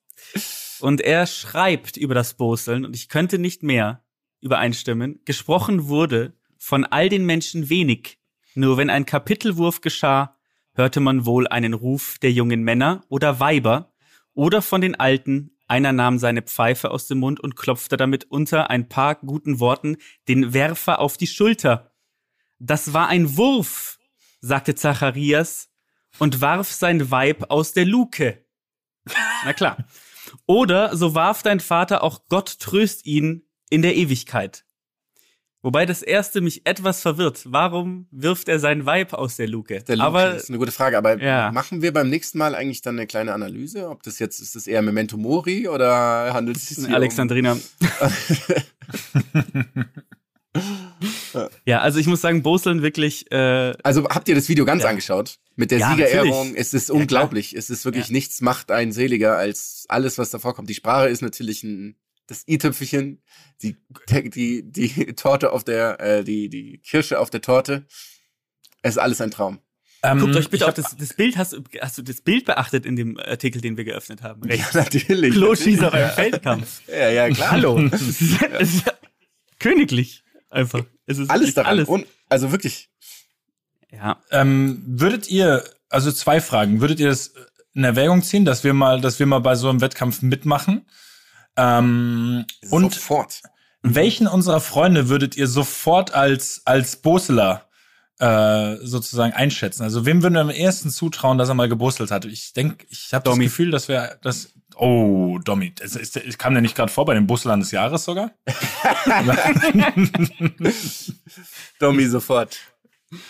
Und er schreibt über das Boseln, und ich könnte nicht mehr übereinstimmen, gesprochen wurde von all den Menschen wenig. Nur wenn ein Kapitelwurf geschah, hörte man wohl einen Ruf der jungen Männer oder Weiber oder von den Alten, einer nahm seine Pfeife aus dem Mund und klopfte damit unter ein paar guten Worten den Werfer auf die Schulter. Das war ein Wurf, sagte Zacharias und warf sein Weib aus der Luke. Na klar. Oder so warf dein Vater auch Gott tröst ihn in der Ewigkeit. Wobei das erste mich etwas verwirrt. Warum wirft er sein Weib aus der Luke? Der Luke Aber ist eine gute Frage, aber Ja. machen wir beim nächsten Mal eigentlich dann eine kleine Analyse? Ob das jetzt, ist das eher Memento Mori oder handelt es sich um- Alexandrina. ja, also ich muss sagen, Boseln wirklich, äh, Also habt ihr das Video ganz Ja. angeschaut? Mit der Ja, Siegerehrung. Es ist unglaublich. es ist wirklich Ja. nichts macht einen seliger als alles, was davor kommt. Die Sprache ist natürlich ein, das i-Tüpfelchen, die, die, die Torte auf der, äh, die, die Kirsche auf der Torte. Es ist alles ein Traum. Ähm, guckt euch bitte auf das, das Bild, hast, du- hast du das Bild beachtet in dem Artikel, den wir geöffnet haben? Rechts. natürlich. Kloschießer beim Feldkampf. Ja, ja, klar. Hallo. Ist, ist königlich. Einfach. Es ist Alles daran. Alles. Und, also wirklich. Ja. Ähm, würdet ihr, also zwei Fragen, würdet ihr das in Erwägung ziehen, dass wir mal, dass wir mal bei so einem Wettkampf mitmachen? Ähm, und sofort. welchen unserer Freunde würdet ihr sofort als, als Boseler äh, sozusagen einschätzen? Also wem würden wir am ersten zutrauen, dass er mal gebostelt hat? Ich denke, ich habe das. Gefühl, dass wir das. Oh, Domi, das ist, ist, kam der nicht gerade vor bei den Boslern des Jahres sogar? Domi sofort.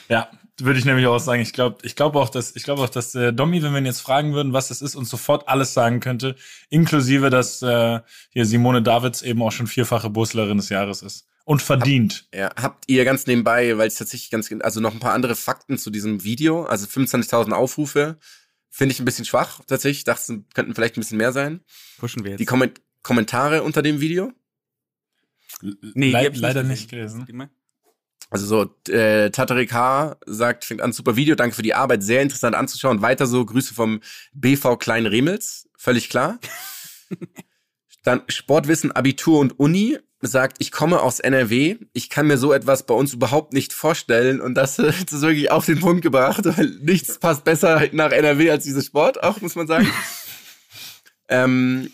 Ja, würde ich nämlich auch sagen. Ich glaube, ich glaube auch, dass ich glaube auch, dass äh, Domi, wenn wir ihn jetzt fragen würden, was das ist, uns sofort alles sagen könnte, inklusive, dass äh, hier Simone Davids eben auch schon vierfache Buslerin des Jahres ist und verdient. Ja, habt ihr ganz nebenbei, weil es tatsächlich ganz, also noch ein paar andere Fakten zu diesem Video, also 25.000 Aufrufe, finde ich ein bisschen schwach, tatsächlich. Ich dachte, es könnten vielleicht ein bisschen mehr sein. Pushen wir jetzt. Die Komment Kommentare unter dem Video, nee, Le die hab ich leider nicht gelesen. Mal. also so, äh, Tatarik H. sagt, fängt an, super Video, danke für die Arbeit, sehr interessant anzuschauen. Weiter so, Grüße vom BV Klein Remels, völlig klar. Dann Sportwissen, Abitur und Uni sagt, ich komme aus NRW, ich kann mir so etwas bei uns überhaupt nicht vorstellen und das, das ist wirklich auf den Punkt gebracht, weil nichts passt besser nach NRW als dieser Sport, auch muss man sagen. ähm,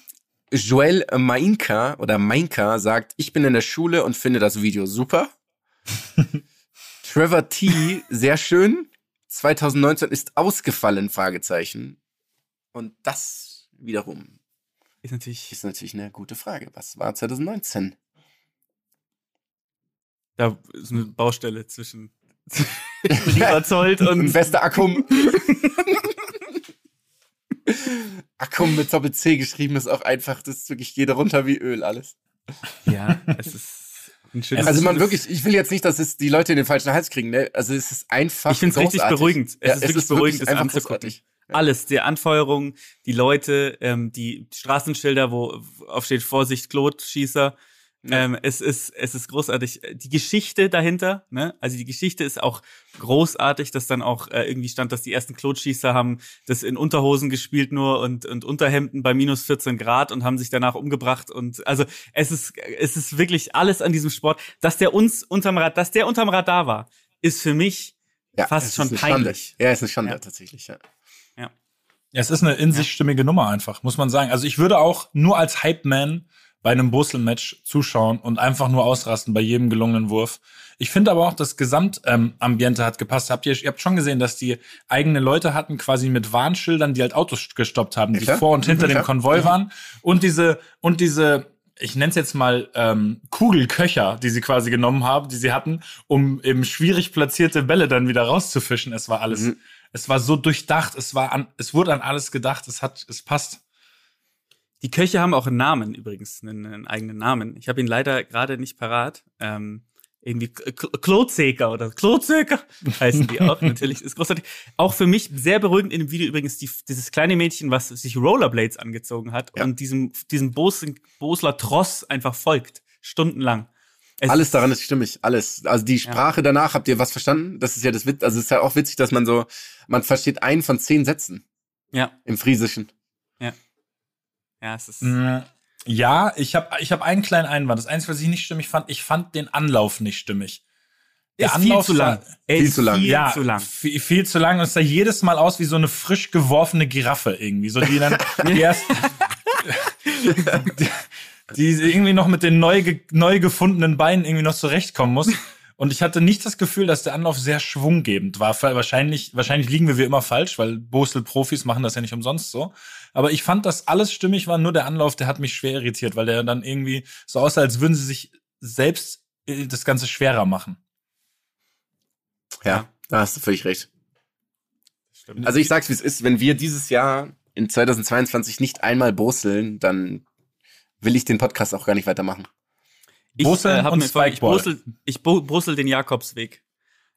Joel Mainka oder Mainka sagt, ich bin in der Schule und finde das Video super. Trevor T, sehr schön. 2019 ist ausgefallen, Fragezeichen. Und das wiederum Ist natürlich, ist natürlich eine gute Frage. Was war 2019? da ist eine Baustelle zwischen Lieberzold und Ein bester Akkum. Akkum mit Doppel-C geschrieben ist auch einfach, das ist wirklich geht runter wie Öl alles. Ja, es ist Ein schönes- Also man wirklich, ich will jetzt nicht, dass es die Leute in den falschen Hals kriegen, ne? Also es ist einfach Ich finde es richtig beruhigend. Es Ja, ist wirklich beruhigend, das einfach anzugucken. großartig. Alles, die Anfeuerung, die Leute, ähm, die Straßenschilder, wo aufsteht Vorsicht, Klotschießer. Ähm, es ist, es ist großartig. Die Geschichte dahinter, ne? Also die Geschichte ist auch großartig, dass dann auch äh, irgendwie stand, dass die ersten Klotschießer haben das in Unterhosen gespielt nur und, und Unterhemden bei minus 14 Grad und haben sich danach umgebracht und also es ist, es ist wirklich alles an diesem Sport, dass der uns unterm Rad, dass der unterm Radar war, ist für mich Ja, fast es schon ist eine Schande. peinlich. Ja, ist eine Schande Ja. tatsächlich, ja. Ja. Ja, es ist eine in sich stimmige Nummer einfach, muss man sagen. Also ich würde auch nur als Hype-Man bei einem Brüssel-Match zuschauen und einfach nur ausrasten bei jedem gelungenen Wurf. Ich finde aber auch, das Gesamtambiente hat gepasst. Habt ihr, ihr habt schon gesehen, dass die eigene Leute hatten, quasi mit Warnschildern, die halt Autos gestoppt haben, die klar. vor und hinter Mhm, dem. Konvoi waren. Und diese, und diese, ich nenne es jetzt mal ähm, Kugelköcher, die sie quasi genommen haben, die sie hatten, um eben schwierig platzierte Bälle dann wieder rauszufischen. Es war alles, Mhm. Es war so durchdacht, es war an, es wurde an alles gedacht, es hat, es passt. Die Köche haben auch einen Namen übrigens, einen, einen eigenen Namen. Ich habe ihn leider gerade nicht parat. Ähm, irgendwie K- K- Klotzeker oder Klotzeker heißen die auch. Natürlich ist großartig. Auch für mich sehr beruhigend in dem Video übrigens die, dieses kleine Mädchen, was sich Rollerblades angezogen hat Ja. und diesem diesem Bos, Bosler Tross einfach folgt stundenlang. Es Alles daran ist stimmig, alles. Also die Sprache danach, habt ihr was verstanden? Das ist ja das Witz, also es ist ja auch witzig, dass man so, man versteht einen von zehn Sätzen Ja, im Friesischen. ja, es ist. Mm, Ja, ich habe ich hab einen kleinen Einwand. Das Einzige, was ich nicht stimmig fand, ich fand den Anlauf nicht stimmig. Der ist viel zu war- lang. Er Viel zu lang. Viel ja, zu lang. Viel, viel zu lang. Und es sah jedes Mal aus wie so eine frisch geworfene Giraffe irgendwie. So die dann die erst, die, irgendwie noch mit den neu, ge, neu gefundenen Beinen irgendwie noch zurechtkommen muss. Und ich hatte nicht das Gefühl, dass der Anlauf sehr schwunggebend war. Weil Wahrscheinlich, wahrscheinlich liegen wir wie immer falsch, weil Bosel-Profis machen das ja nicht umsonst so. Aber ich fand, dass alles stimmig war, nur der Anlauf, der hat mich schwer irritiert, weil der dann irgendwie so aussah, als würden sie sich selbst äh, das Ganze schwerer machen. Ja, Ja. da hast du völlig recht. Stimmt. Also ich sag's, wie es ist, wenn wir dieses Jahr in 2022 nicht einmal boseln, dann will ich den Podcast auch gar nicht weitermachen. Ich, Brüssel hab und mir ich Spikeball. Brüssel, ich Brüssel den Jakobsweg.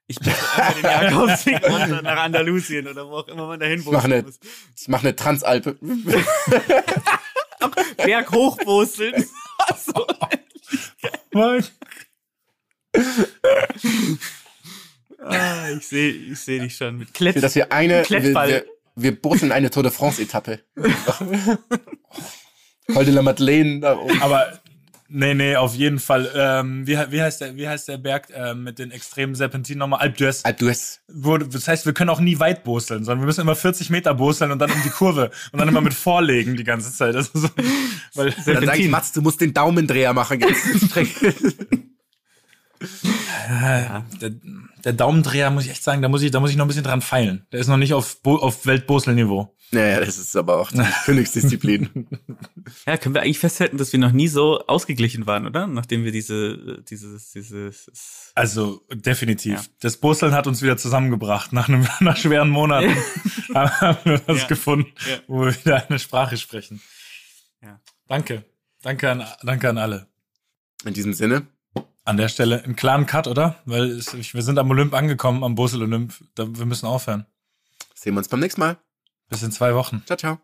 Ich brüssel einfach den Jakobsweg runter nach Andalusien oder wo auch immer man dahin mach eine- muss. Ich mache eine Transalpe. Berg hochbrusseln. so. ah, ich sehe ich seh dich schon mit Klett. dass wir eine, wir, Klettball. wir, wir brüsseln eine Tour de France Etappe. Col de la Madeleine da oben. Aber nee, nee, auf jeden Fall. Ähm, wie, wie, heißt der, wie heißt der Berg ähm, mit den extremen Serpentinen nochmal? Alp d'Huez. Alpe d'Huez. Das heißt, wir können auch nie weit boseln, sondern wir müssen immer 40 Meter boseln und dann um die Kurve und dann immer mit Vorlegen die ganze Zeit. Das ist so, weil, Dann sag ich, Serpentin. Mats, du musst den Daumendreher machen. Jetzt Strecke. der, der Daumendreher, muss ich echt sagen, da muss ich, da muss ich noch ein bisschen dran feilen. Der ist noch nicht auf, Bo auf Weltboselniveau. Naja, das ist aber auch die Königsdisziplin. Ja, können wir eigentlich festhalten, dass wir noch nie so ausgeglichen waren, oder? Nachdem wir diese, dieses, dieses, Also definitiv. Ja. Das Boseln hat uns wieder zusammengebracht. Nach einem nach schweren Monaten haben wir was Ja. gefunden, Ja. wo wir wieder eine Sprache sprechen. Ja. Danke. Danke an, danke an alle. In diesem Sinne, An der Stelle einen klaren Cut, oder? Weil es, wir sind am Olymp angekommen, am Bosel Olymp. Da, wir müssen aufhören. sehen wir uns beim nächsten Mal. Bis in zwei Wochen. Ciao, ciao.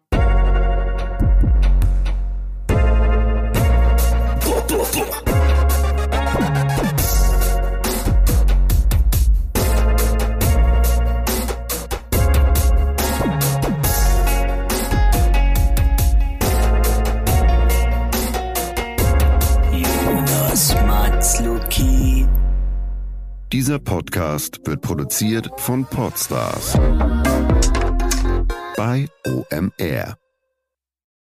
Dieser Podcast wird produziert von Podstars bei OMR.